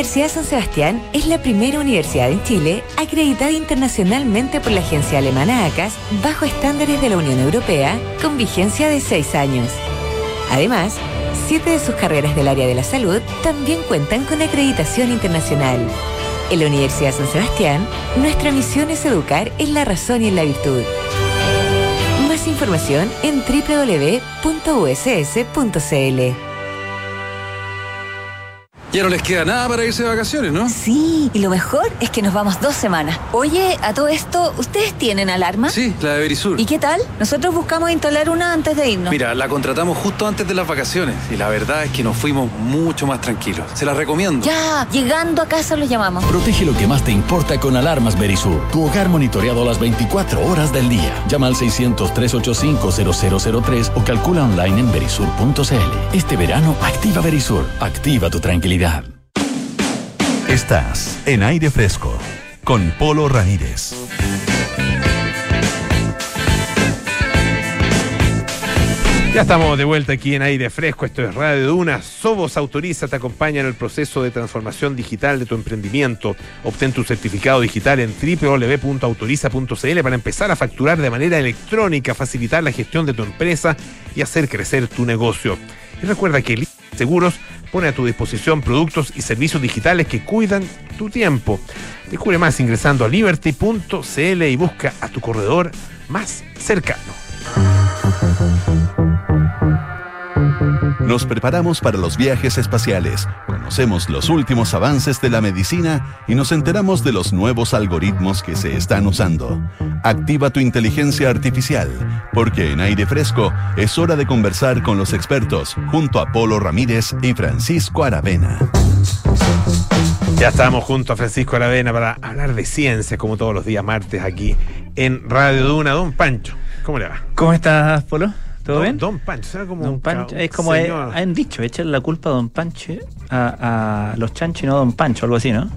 Universidad San Sebastián es la primera universidad en Chile acreditada internacionalmente por la agencia alemana ACAS bajo estándares de la Unión Europea con vigencia de seis años. Además, siete de sus carreras del área de la salud también cuentan con acreditación internacional. En la Universidad San Sebastián, nuestra misión es educar en la razón y en la virtud. Más información en www.uss.cl. Ya no les queda nada para irse de vacaciones, ¿no? Sí, y lo mejor es que nos vamos dos semanas. Oye, a todo esto, ¿ustedes tienen alarma? Sí, la de Verisur. ¿Y qué tal? Nosotros buscamos instalar una antes de irnos. Mira, la contratamos justo antes de las vacaciones y la verdad es que nos fuimos mucho más tranquilos. Se la recomiendo. Ya, llegando a casa los llamamos. Protege lo que más te importa con alarmas Berisur. Tu hogar monitoreado las 24 horas del día. Llama al 600-385-0003 o calcula online en berisur.cl. Este verano, activa Berisur. Activa tu tranquilidad. Estás en aire fresco con Polo Ramírez. Ya estamos de vuelta aquí en aire fresco. Esto es Radio Duna. Sobos Autoriza te acompaña en el proceso de transformación digital de tu emprendimiento. Obtén tu certificado digital en www.autoriza.cl para empezar a facturar de manera electrónica, facilitar la gestión de tu empresa y hacer crecer tu negocio. Y recuerda que Seguros pone a tu disposición productos y servicios digitales que cuidan tu tiempo. Descubre más ingresando a liberty.cl y busca a tu corredor más cercano. Nos preparamos para los viajes espaciales, conocemos los últimos avances de la medicina y nos enteramos de los nuevos algoritmos que se están usando. Activa tu inteligencia artificial, porque en aire fresco es hora de conversar con los expertos junto a Polo Ramírez y Francisco Aravena. Ya estamos junto a Francisco Aravena para hablar de ciencia, como todos los días martes aquí en Radio Duna. Don Pancho, ¿cómo le va? ¿Cómo estás, Polo? ¿Todo don, bien? Don Pancho, como Don Pancho, es como eh, han dicho, echarle la culpa a Don Pancho a, a los chanchos y no a Don Pancho, algo así, ¿no?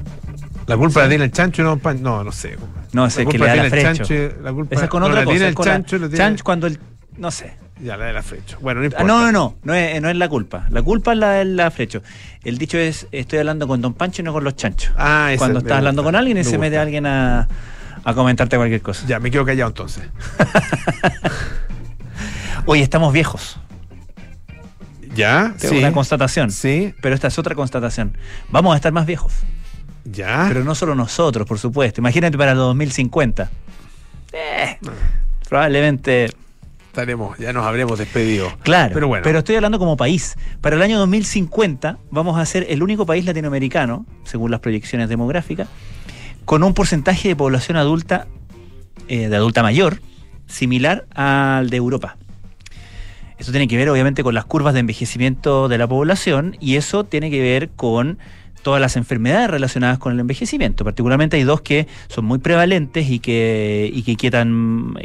La culpa la tiene el chancho y no Pan- No, no sé. No, La es que le da la tiene el frecho. chancho, la culpa Esa es con no, otra la cosa. tiene es el con la- chancho, la tiene- chancho cuando el. No sé. Ya, la de la frecho. Bueno, no Ah, importa. no, no, no, no es, no es la culpa. La culpa es la del la frecho. El dicho es, estoy hablando con Don Pancho y no con los chanchos. Ah, ese Cuando estás hablando con alguien y me se mete alguien a, a comentarte cualquier cosa. Ya, me quedo callado entonces. Oye, estamos viejos. ¿Ya? Es una constatación. Sí. Pero esta es otra constatación. Vamos a estar más viejos. ¿Ya? Pero no solo nosotros, por supuesto. Imagínate para el 2050. Eh, probablemente. Estaremos, ya nos habremos despedido. Claro, Pero bueno. estoy hablando como país. Para el año 2050 vamos a ser el único país latinoamericano, según las proyecciones demográficas, con un porcentaje de población adulta, eh, de adulta mayor, similar al de Europa. Eso tiene que ver obviamente con las curvas de envejecimiento de la población y eso tiene que ver con todas las enfermedades relacionadas con el envejecimiento. Particularmente hay dos que son muy prevalentes y que, inquietan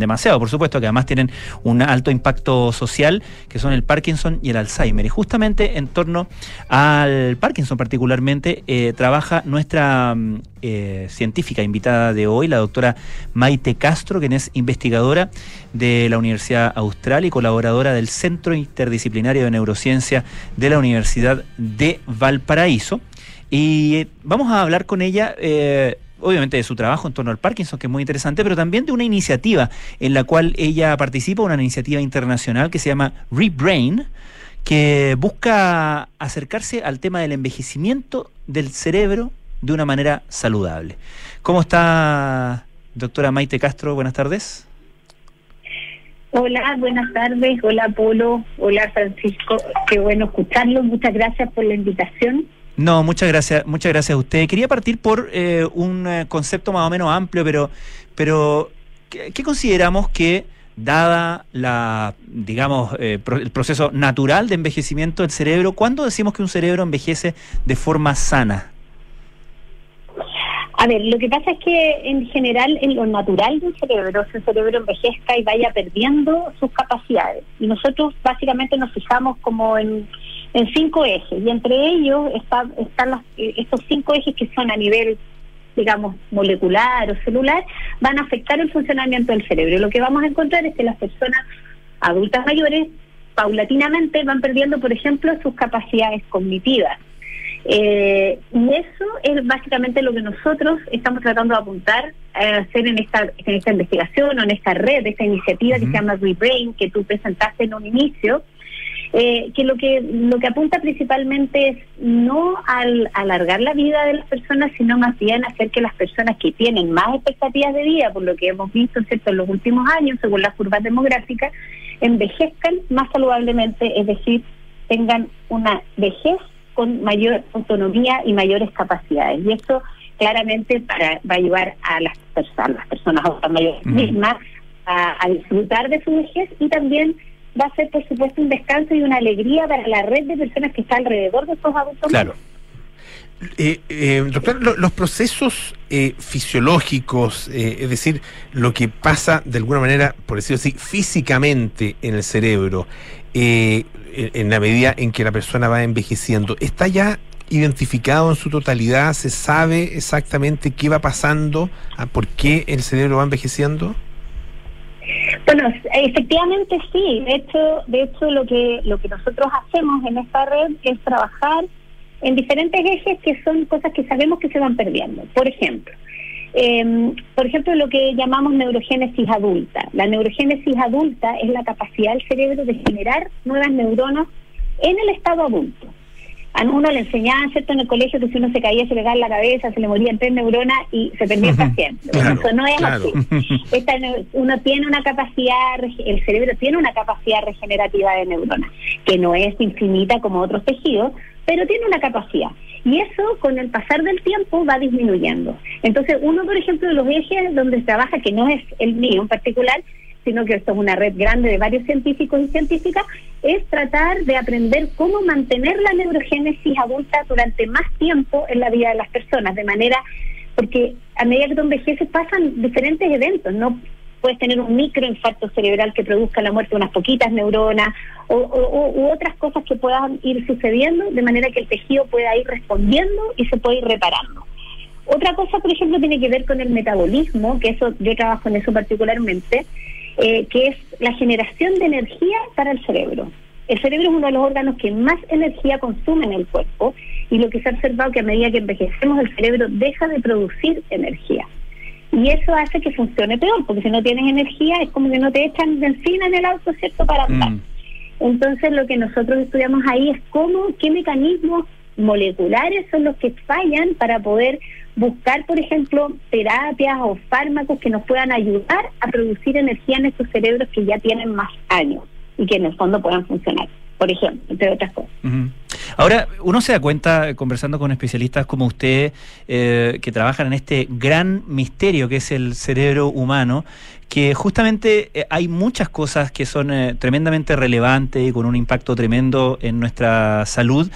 demasiado, por supuesto, que además tienen un alto impacto social, que son el Parkinson y el Alzheimer. Y justamente en torno al Parkinson particularmente, eh, trabaja nuestra mm, eh, científica invitada de hoy, la doctora Maite Castro, quien es investigadora de la Universidad Austral y colaboradora del Centro Interdisciplinario de Neurociencia de la Universidad de Valparaíso. Y eh, vamos a hablar con ella. eh, Obviamente de su trabajo en torno al Parkinson, que es muy interesante, pero también de una iniciativa en la cual ella participa, una iniciativa internacional que se llama Rebrain, que busca acercarse al tema del envejecimiento del cerebro de una manera saludable. ¿Cómo está, doctora Maite Castro? Buenas tardes. Hola, buenas tardes. Hola, Polo. Hola, Francisco. Qué bueno escucharlo. Muchas gracias por la invitación. No, muchas gracias, muchas gracias a usted. Quería partir por eh, un eh, concepto más o menos amplio, pero, pero ¿qué, qué consideramos que, dada la, digamos, eh, pro- el proceso natural de envejecimiento del cerebro, ¿cuándo decimos que un cerebro envejece de forma sana? A ver, lo que pasa es que en general, en lo natural del cerebro, el cerebro envejezca y vaya perdiendo sus capacidades. Y nosotros básicamente nos fijamos como en, en cinco ejes, y entre ellos está- están las- eh, estos cinco ejes que son a nivel digamos, molecular o celular, van a afectar el funcionamiento del cerebro. Lo que vamos a encontrar es que las personas adultas mayores paulatinamente van perdiendo, por ejemplo, sus capacidades cognitivas. Eh, y eso es básicamente lo que nosotros estamos tratando de apuntar a hacer en esta, en esta investigación o en esta red, esta iniciativa que se llama Rebrain, que tú presentaste en un inicio, eh, que lo que lo que apunta principalmente es no al alargar la vida de las personas, sino más bien hacer que las personas que tienen más expectativas de vida, por lo que hemos visto ¿cierto? en los últimos años, según las curvas demográficas, envejezcan más saludablemente, es decir, tengan una vejez con mayor autonomía y mayores capacidades. Y eso claramente para, va a ayudar a las personas, las personas adultas mayores Ujú. mismas a, a disfrutar de su vejez y también va a ser, por supuesto, un descanso y una alegría para la red de personas que está alrededor de estos adultos. Claro. Eh, eh, doctor, lo- los procesos eh, fisiológicos, eh, es decir, lo que pasa de alguna manera, por decirlo así, físicamente en el cerebro, eh, en la medida en que la persona va envejeciendo, ¿está ya identificado en su totalidad? ¿Se sabe exactamente qué va pasando? ¿A ¿Por qué el cerebro va envejeciendo? Bueno, efectivamente sí. De hecho, de hecho lo que lo que nosotros hacemos en esta red es trabajar en diferentes ejes que son cosas que sabemos que se van perdiendo. Por ejemplo, eh, por ejemplo lo que llamamos neurogénesis adulta. La neurogénesis adulta es la capacidad del cerebro de generar nuevas neuronas en el estado adulto. A uno le enseñaban, ¿cierto?, en el colegio que si uno se caía, se le pegaba en la cabeza, se le morían tres neuronas y se perdía para siempre. Claro, eso no es claro. así. Esta uno tiene una capacidad, el cerebro tiene una capacidad regenerativa de neuronas, que no es infinita como otros tejidos, pero tiene una capacidad. Y eso con el pasar del tiempo va disminuyendo. Entonces, uno, por ejemplo, de los ejes donde trabaja, que no es el mío en particular, sino que esto es una red grande de varios científicos y científicas, es tratar de aprender cómo mantener la neurogénesis adulta durante más tiempo en la vida de las personas, de manera, porque a medida que tú envejeces pasan diferentes eventos, no puedes tener un microinfarto cerebral que produzca la muerte de unas poquitas neuronas o, u otras cosas que puedan ir sucediendo de manera que el tejido pueda ir respondiendo y se pueda ir reparando. Otra cosa, por ejemplo, tiene que ver con el metabolismo, que eso yo trabajo en eso particularmente, eh, que es la generación de energía para el cerebro. El cerebro es uno de los órganos que más energía consume en el cuerpo y lo que se ha observado que a medida que envejecemos el cerebro deja de producir energía. Y eso hace que funcione peor, porque si no tienes energía es como que no te echan benzina en el auto, ¿cierto?, para andar. Mm. Entonces lo que nosotros estudiamos ahí es cómo, qué mecanismos moleculares son los que fallan para poder buscar, por ejemplo, terapias o fármacos que nos puedan ayudar a producir energía en estos cerebros que ya tienen más años y que en el fondo puedan funcionar, por ejemplo, entre otras cosas. Ahora, uno se da cuenta, eh, conversando con especialistas como usted, eh, que trabajan en este gran misterio que es el cerebro humano, que justamente eh, hay muchas cosas que son eh, tremendamente relevantes y con un impacto tremendo en nuestra salud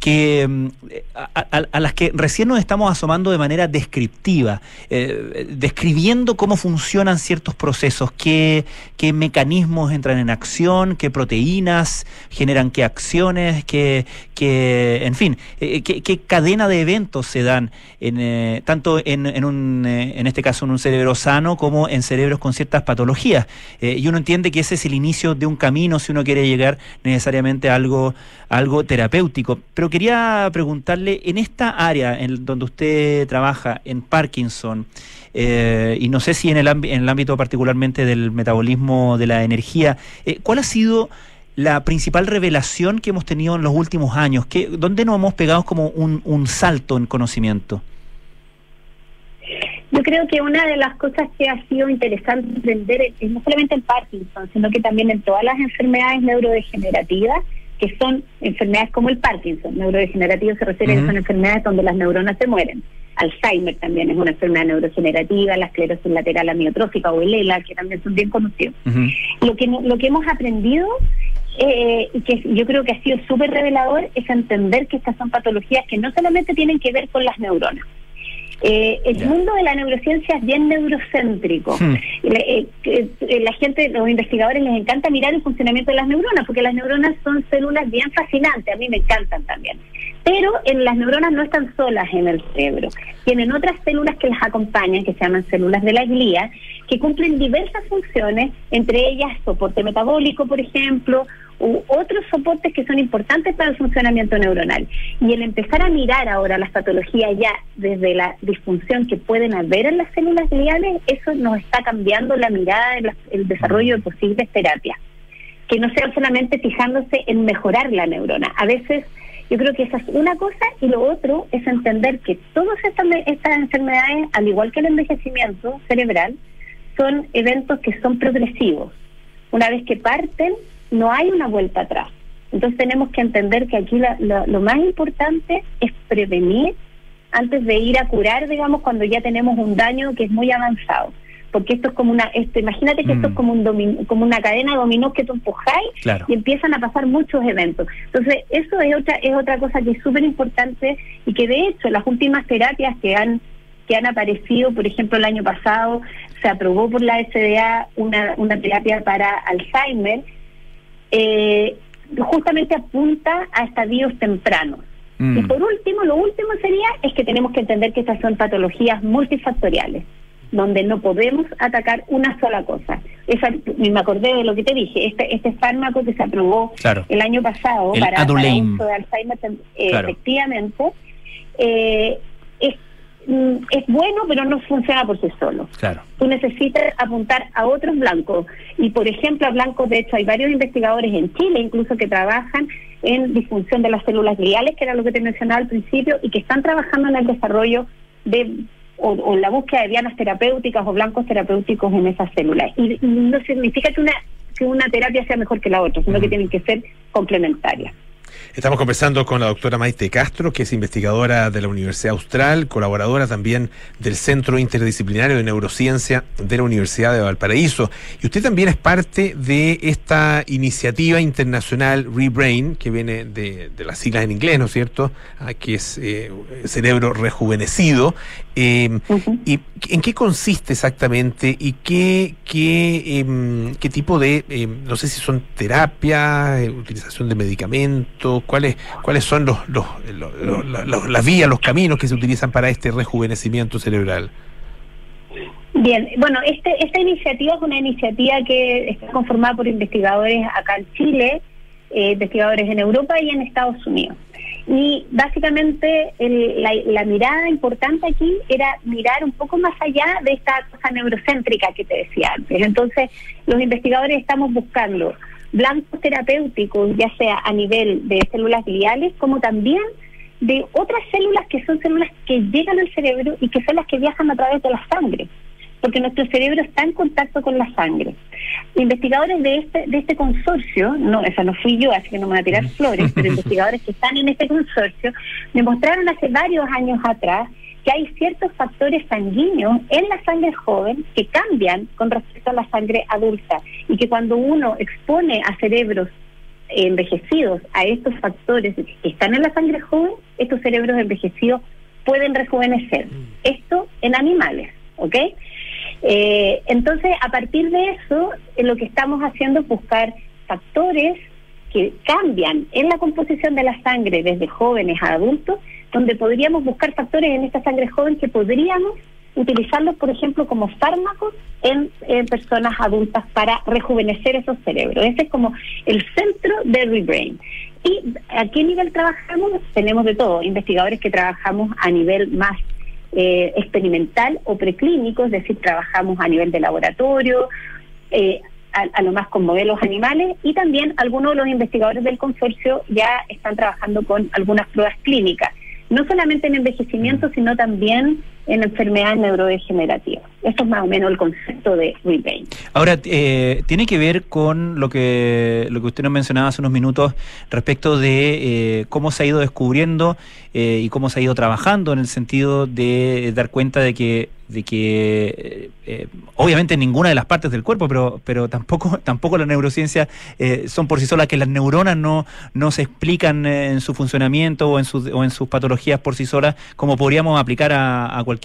que mm, a, a- las que recién nos estamos asomando de manera descriptiva, eh, describiendo cómo funcionan ciertos procesos, qué, qué mecanismos entran en acción, qué proteínas generan qué acciones, qué, qué- en fin, eh, qué, cadena de eventos se dan en, eh, tanto en, en un, eh, en este caso en un cerebro sano como en cerebros con ciertas patologías. Y uno entiende que ese es el inicio de un camino si uno quiere llegar necesariamente a algo, algo terapéutico. Pero quería preguntarle, en esta área en donde usted trabaja, en Parkinson, eh, y no sé si en el, ámbito particularmente del metabolismo de la energía, eh, ¿cuál ha sido la principal revelación que hemos tenido en los últimos años? ¿Qué, ¿Dónde nos hemos pegado como un, un salto en conocimiento? Yo creo que una de las cosas que ha sido interesante aprender es no solamente en Parkinson, sino que también en todas las enfermedades neurodegenerativas, que son enfermedades como el Parkinson. Neurodegenerativo se refiere a que son enfermedades donde las neuronas se mueren. Alzheimer también es una enfermedad neurodegenerativa, la esclerosis lateral amiotrófica o el ELA, que también son bien conocidos. Lo que, lo que hemos aprendido eh, y que yo creo que ha sido súper revelador es entender que estas son patologías que no solamente tienen que ver con las neuronas. Eh, el mundo de la neurociencia es bien neurocéntrico. Hmm. Eh, eh, eh, la gente, los investigadores les encanta mirar el funcionamiento de las neuronas, porque las neuronas son células bien fascinantes, a mí me encantan también. Pero en las neuronas no están solas en el cerebro, tienen otras células que las acompañan, que se llaman células de la glía, que cumplen diversas funciones, entre ellas soporte metabólico, por ejemplo, u otros soportes que son importantes para el funcionamiento neuronal. Y el empezar a mirar ahora las patologías ya desde la disfunción que pueden haber en las células gliales, eso nos está cambiando la mirada en la- el desarrollo de posibles terapias. Que no sean solamente fijándose en mejorar la neurona. A veces yo creo que esa es una cosa y lo otro es entender que todas estas, estas enfermedades, al igual que el envejecimiento cerebral, son eventos que son progresivos. Una vez que parten, no hay una vuelta atrás. Entonces tenemos que entender que aquí la- la- lo más importante es prevenir antes de ir a curar, digamos, cuando ya tenemos un daño que es muy avanzado. Porque esto es como una, esto, imagínate que esto Mm. es como, un como una cadena de dominó que tú empujáis Claro. y empiezan a pasar muchos eventos. Entonces, eso es otra, es otra cosa que es súper importante y que de hecho las últimas terapias que han que han aparecido, por ejemplo, el año pasado se aprobó por la FDA una, una terapia para Alzheimer, eh, justamente apunta a estadios tempranos. Mm. Y por último, lo último sería es que tenemos que entender que estas son patologías multifactoriales, donde no podemos atacar una sola cosa. Esa, me acordé de lo que te dije, este, este fármaco que se aprobó Claro. el año pasado El para, para uso de Alzheimer, eh, Claro. efectivamente, eh, es, mm, es bueno, pero no funciona por sí solo Claro. tú necesitas apuntar a otros blancos. Y, por ejemplo, a blancos, de hecho, hay varios investigadores en Chile, incluso que trabajan en disfunción de las células gliales, que era lo que te mencionaba al principio, y que están trabajando en el desarrollo de o, o en la búsqueda de dianas terapéuticas o blancos terapéuticos en esas células. Y, y no significa que una que una terapia sea mejor que la otra, sino que tienen que ser complementarias. Estamos conversando con la doctora Maite Castro, que es investigadora de la Universidad Austral, colaboradora también del Centro Interdisciplinario de Neurociencia de la Universidad de Valparaíso. Y usted también es parte de esta iniciativa internacional Rebrain, que viene de, de las siglas en inglés, ¿no es cierto? Ah, que es eh, cerebro rejuvenecido. Eh, ¿Y en qué consiste exactamente y qué, qué, em, qué tipo de, em, no sé si son terapia, eh, utilización de medicamentos, ¿Cuáles, cuáles son los, los, las vías, los caminos que se utilizan para este rejuvenecimiento cerebral? Bien, bueno, este, esta iniciativa es una iniciativa que está conformada por investigadores acá en Chile, eh, investigadores en Europa y en Estados Unidos. Y básicamente el- la, la mirada importante aquí era mirar un poco más allá de esta cosa neurocéntrica que te decía antes. Entonces, los investigadores estamos buscando blancos terapéuticos, ya sea a nivel de células gliales, como también de otras células que son células que llegan al cerebro y que son las que viajan a través de la sangre porque nuestro cerebro está en contacto con la sangre. Investigadores de este, de este consorcio, no, esa no fui yo, así que no me voy a tirar flores, pero investigadores que están en este consorcio, demostraron hace varios años atrás que hay ciertos factores sanguíneos en la sangre joven que cambian con respecto a la sangre adulta y que cuando uno expone a cerebros envejecidos a estos factores que están en la sangre joven, estos cerebros envejecidos pueden rejuvenecer. Esto en animales, ¿ok? Eh, entonces, a partir de eso, lo que estamos haciendo es buscar factores que cambian en la composición de la sangre desde jóvenes a adultos, donde podríamos buscar factores en esta sangre joven que podríamos utilizarlos, por ejemplo, como fármacos en, personas adultas para rejuvenecer esos cerebros. Ese es como el centro de Rebrain. ¿Y a qué nivel trabajamos? Tenemos de todo, investigadores que trabajamos a nivel más eh, experimental o preclínico, es decir, trabajamos a nivel de laboratorio, eh, a, a lo más con modelos animales y también algunos de los investigadores del consorcio ya están trabajando con algunas pruebas clínicas, no solamente en envejecimiento, sino también en enfermedades neurodegenerativas. Eso es más o menos el concepto de Repaint. Ahora, eh, tiene que ver con lo que, lo que usted nos mencionaba hace unos minutos respecto de eh, cómo se ha ido descubriendo eh, y cómo se ha ido trabajando en el sentido de dar cuenta de que de que eh, eh, obviamente ninguna de las partes del cuerpo, pero pero tampoco tampoco la neurociencia eh, son por sí solas que las neuronas no no se explican eh, en su funcionamiento o en sus o en sus patologías por sí solas como podríamos aplicar a cualquier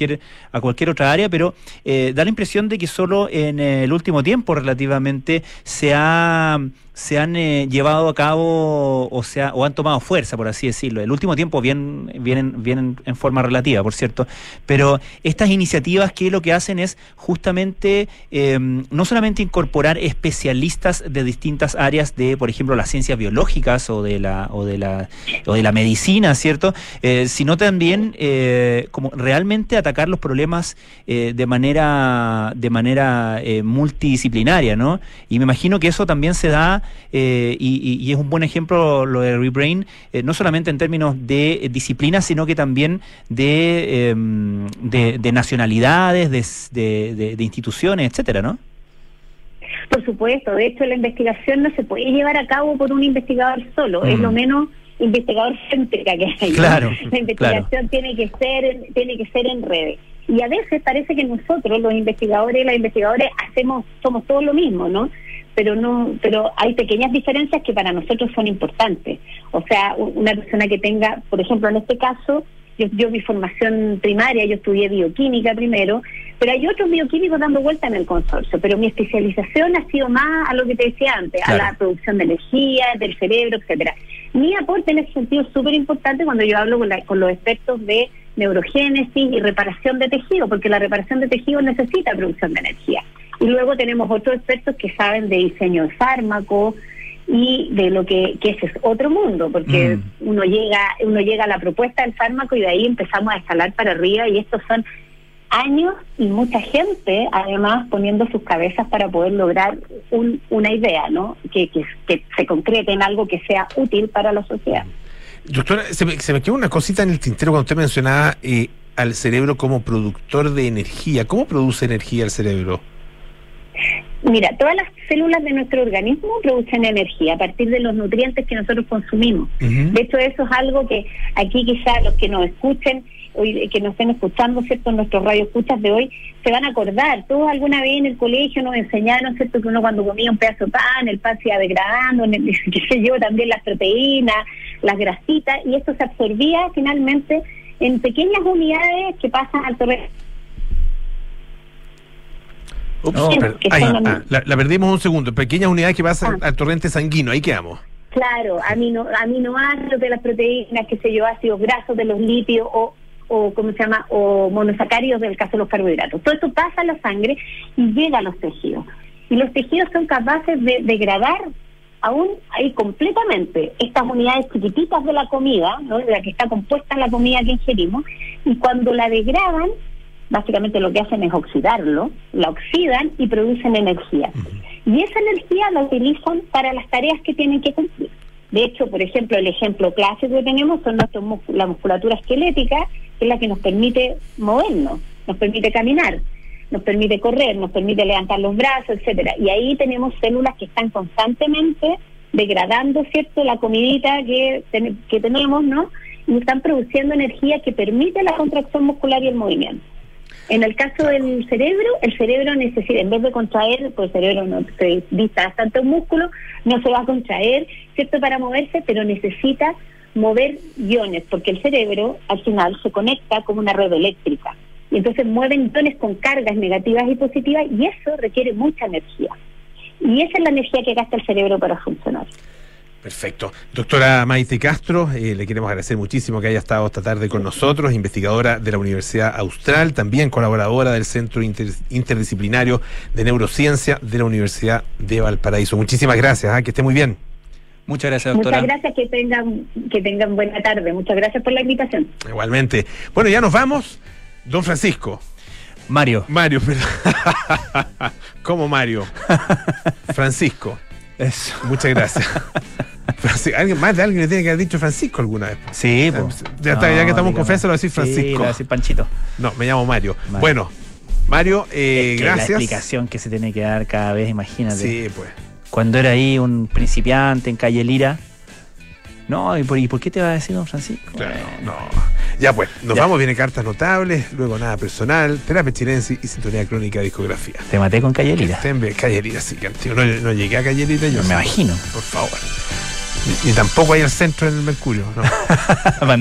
a cualquier otra área, pero eh, da la impresión de que solo en el último tiempo relativamente se ha se han eh, llevado a cabo o sea o han tomado fuerza por así decirlo. El último tiempo bien vienen vienen en forma relativa por cierto. Pero estas iniciativas que lo que hacen es justamente eh, no solamente incorporar especialistas de distintas áreas de por ejemplo las ciencias biológicas o de la o de la o de la medicina cierto Eh, sino también eh, como realmente atacar los problemas eh, de manera de manera multidisciplinaria no y me imagino que eso también se da eh, y, y- y es un buen ejemplo lo de Rebrain, eh, no solamente en términos de disciplina, sino que también de, eh, de, de nacionalidades, de, de- de- instituciones, etcétera, ¿no? Por supuesto, de hecho la investigación no se puede llevar a cabo por un investigador solo, es Mm. lo menos investigador céntrica que hay. Claro, La investigación tiene que ser tiene que ser en redes. Y a veces parece que nosotros los investigadores y las investigadores hacemos somos todos lo mismo, ¿no? Pero no pero hay pequeñas diferencias que para nosotros son importantes. O sea, una persona que tenga, por ejemplo, en este caso yo, yo mi formación primaria, yo estudié bioquímica primero, pero hay otros bioquímicos dando vuelta en el consorcio, pero mi especialización ha sido más a lo que te decía antes, Claro. a la producción de energía, del cerebro, etcétera. Mi aporte en ese sentido es súper importante cuando yo hablo con, la- con los expertos de neurogénesis y reparación de tejido, porque la reparación de tejido necesita producción de energía. Y luego tenemos otros expertos que saben de diseño de fármacos y de lo que, que ese es otro mundo, porque uno llega uno llega a la propuesta del fármaco y de ahí empezamos a escalar para arriba y estos son años y mucha gente además poniendo sus cabezas para poder lograr un- una idea, ¿no? Que, que, que se concrete en algo que sea útil para la sociedad. Doctora, se me, se me quedó una cosita en el tintero cuando usted mencionaba eh, al cerebro como productor de energía. ¿Cómo produce energía el cerebro? Mira, todas las células de nuestro organismo producen energía a partir de los nutrientes que nosotros consumimos. De hecho, eso es algo que aquí quizás los que nos escuchen, hoy, que nos estén escuchando, ¿cierto? En nuestros radioescuchas de hoy, se van a acordar. Todos alguna vez en el colegio nos enseñaron, ¿cierto? Que uno cuando comía un pedazo de pan, el pan se iba degradando, en el- qué sé yo, también las proteínas, las grasitas, y esto se absorbía finalmente en pequeñas unidades que pasan al torrente. Ups, per- Que ahí, son- ah, la, la perdimos un segundo. Pequeñas unidades que pasan al torrente sanguíneo. Ahí quedamos. Claro, amino, aminoácidos de las proteínas, qué sé yo, ácidos grasos de los lípidos o, o ¿cómo se llama? O monosacáridos del caso de los carbohidratos. Todo esto pasa a la sangre y llega a los tejidos. Y los tejidos son capaces de degradar aún ahí completamente estas unidades chiquititas de la comida, ¿no? de la que está compuesta la comida que ingerimos, y cuando la degradan, básicamente lo que hacen es oxidarlo, la oxidan y producen energía. Y esa energía la utilizan para las tareas que tienen que cumplir. De hecho, por ejemplo, el ejemplo clásico que tenemos son nuestros la musculatura esquelética, que es la que nos permite movernos, nos permite caminar, nos permite correr, nos permite levantar los brazos, etcétera. Y ahí tenemos células que están constantemente degradando, ¿cierto?, la comidita que, ten- que tenemos, ¿no? Y están produciendo energía que permite la contracción muscular y el movimiento. En el caso del cerebro, el cerebro necesita, en vez de contraer, pues el cerebro no se dista bastante un músculo, no se va a contraer, ¿cierto?, para moverse, pero necesita mover iones, porque el cerebro al final se conecta como una red eléctrica. Y entonces mueven iones con cargas negativas y positivas, y eso requiere mucha energía. Y esa es la energía que gasta el cerebro para funcionar. Perfecto. Doctora Maite Castro, eh, le queremos agradecer muchísimo que haya estado esta tarde con nosotros, investigadora de la Universidad Austral, también colaboradora del Centro Inter- Interdisciplinario de Neurociencia de la Universidad de Valparaíso. Muchísimas gracias, ¿ah? que esté muy bien. Muchas gracias, Muchas gracias, que tengan, que tengan buena tarde. Muchas gracias por la invitación. Igualmente. Bueno, ya nos vamos. Don Francisco. Mario. Mario, perdón. ¿Cómo Mario? Francisco. Eso. Muchas gracias. Francisco, alguien más de alguien le tiene que haber dicho Francisco alguna vez. Sí, pues. Ya, está, ya que estamos en confianza, lo voy a decir Sí, Francisco. lo voy a decir Panchito. No, me llamo Mario. Mario. Bueno, Mario, eh, Es que La gracias. explicación que se tiene que dar cada vez, imagínate. Sí, pues. Cuando era ahí un principiante en Calle Lira. No, ¿y por, y por qué te va a decir don Francisco? Claro, no. Ya pues, nos Ya. vamos, viene cartas notables, luego nada personal, terapia chilense y sintonía crónica de discografía. Te maté con Calle Lira, sí, que antiguo. No, no llegué a Calle Lira yo. Me imagino. Por favor. Ni tampoco hay al centro en el Mercurio, ¿no?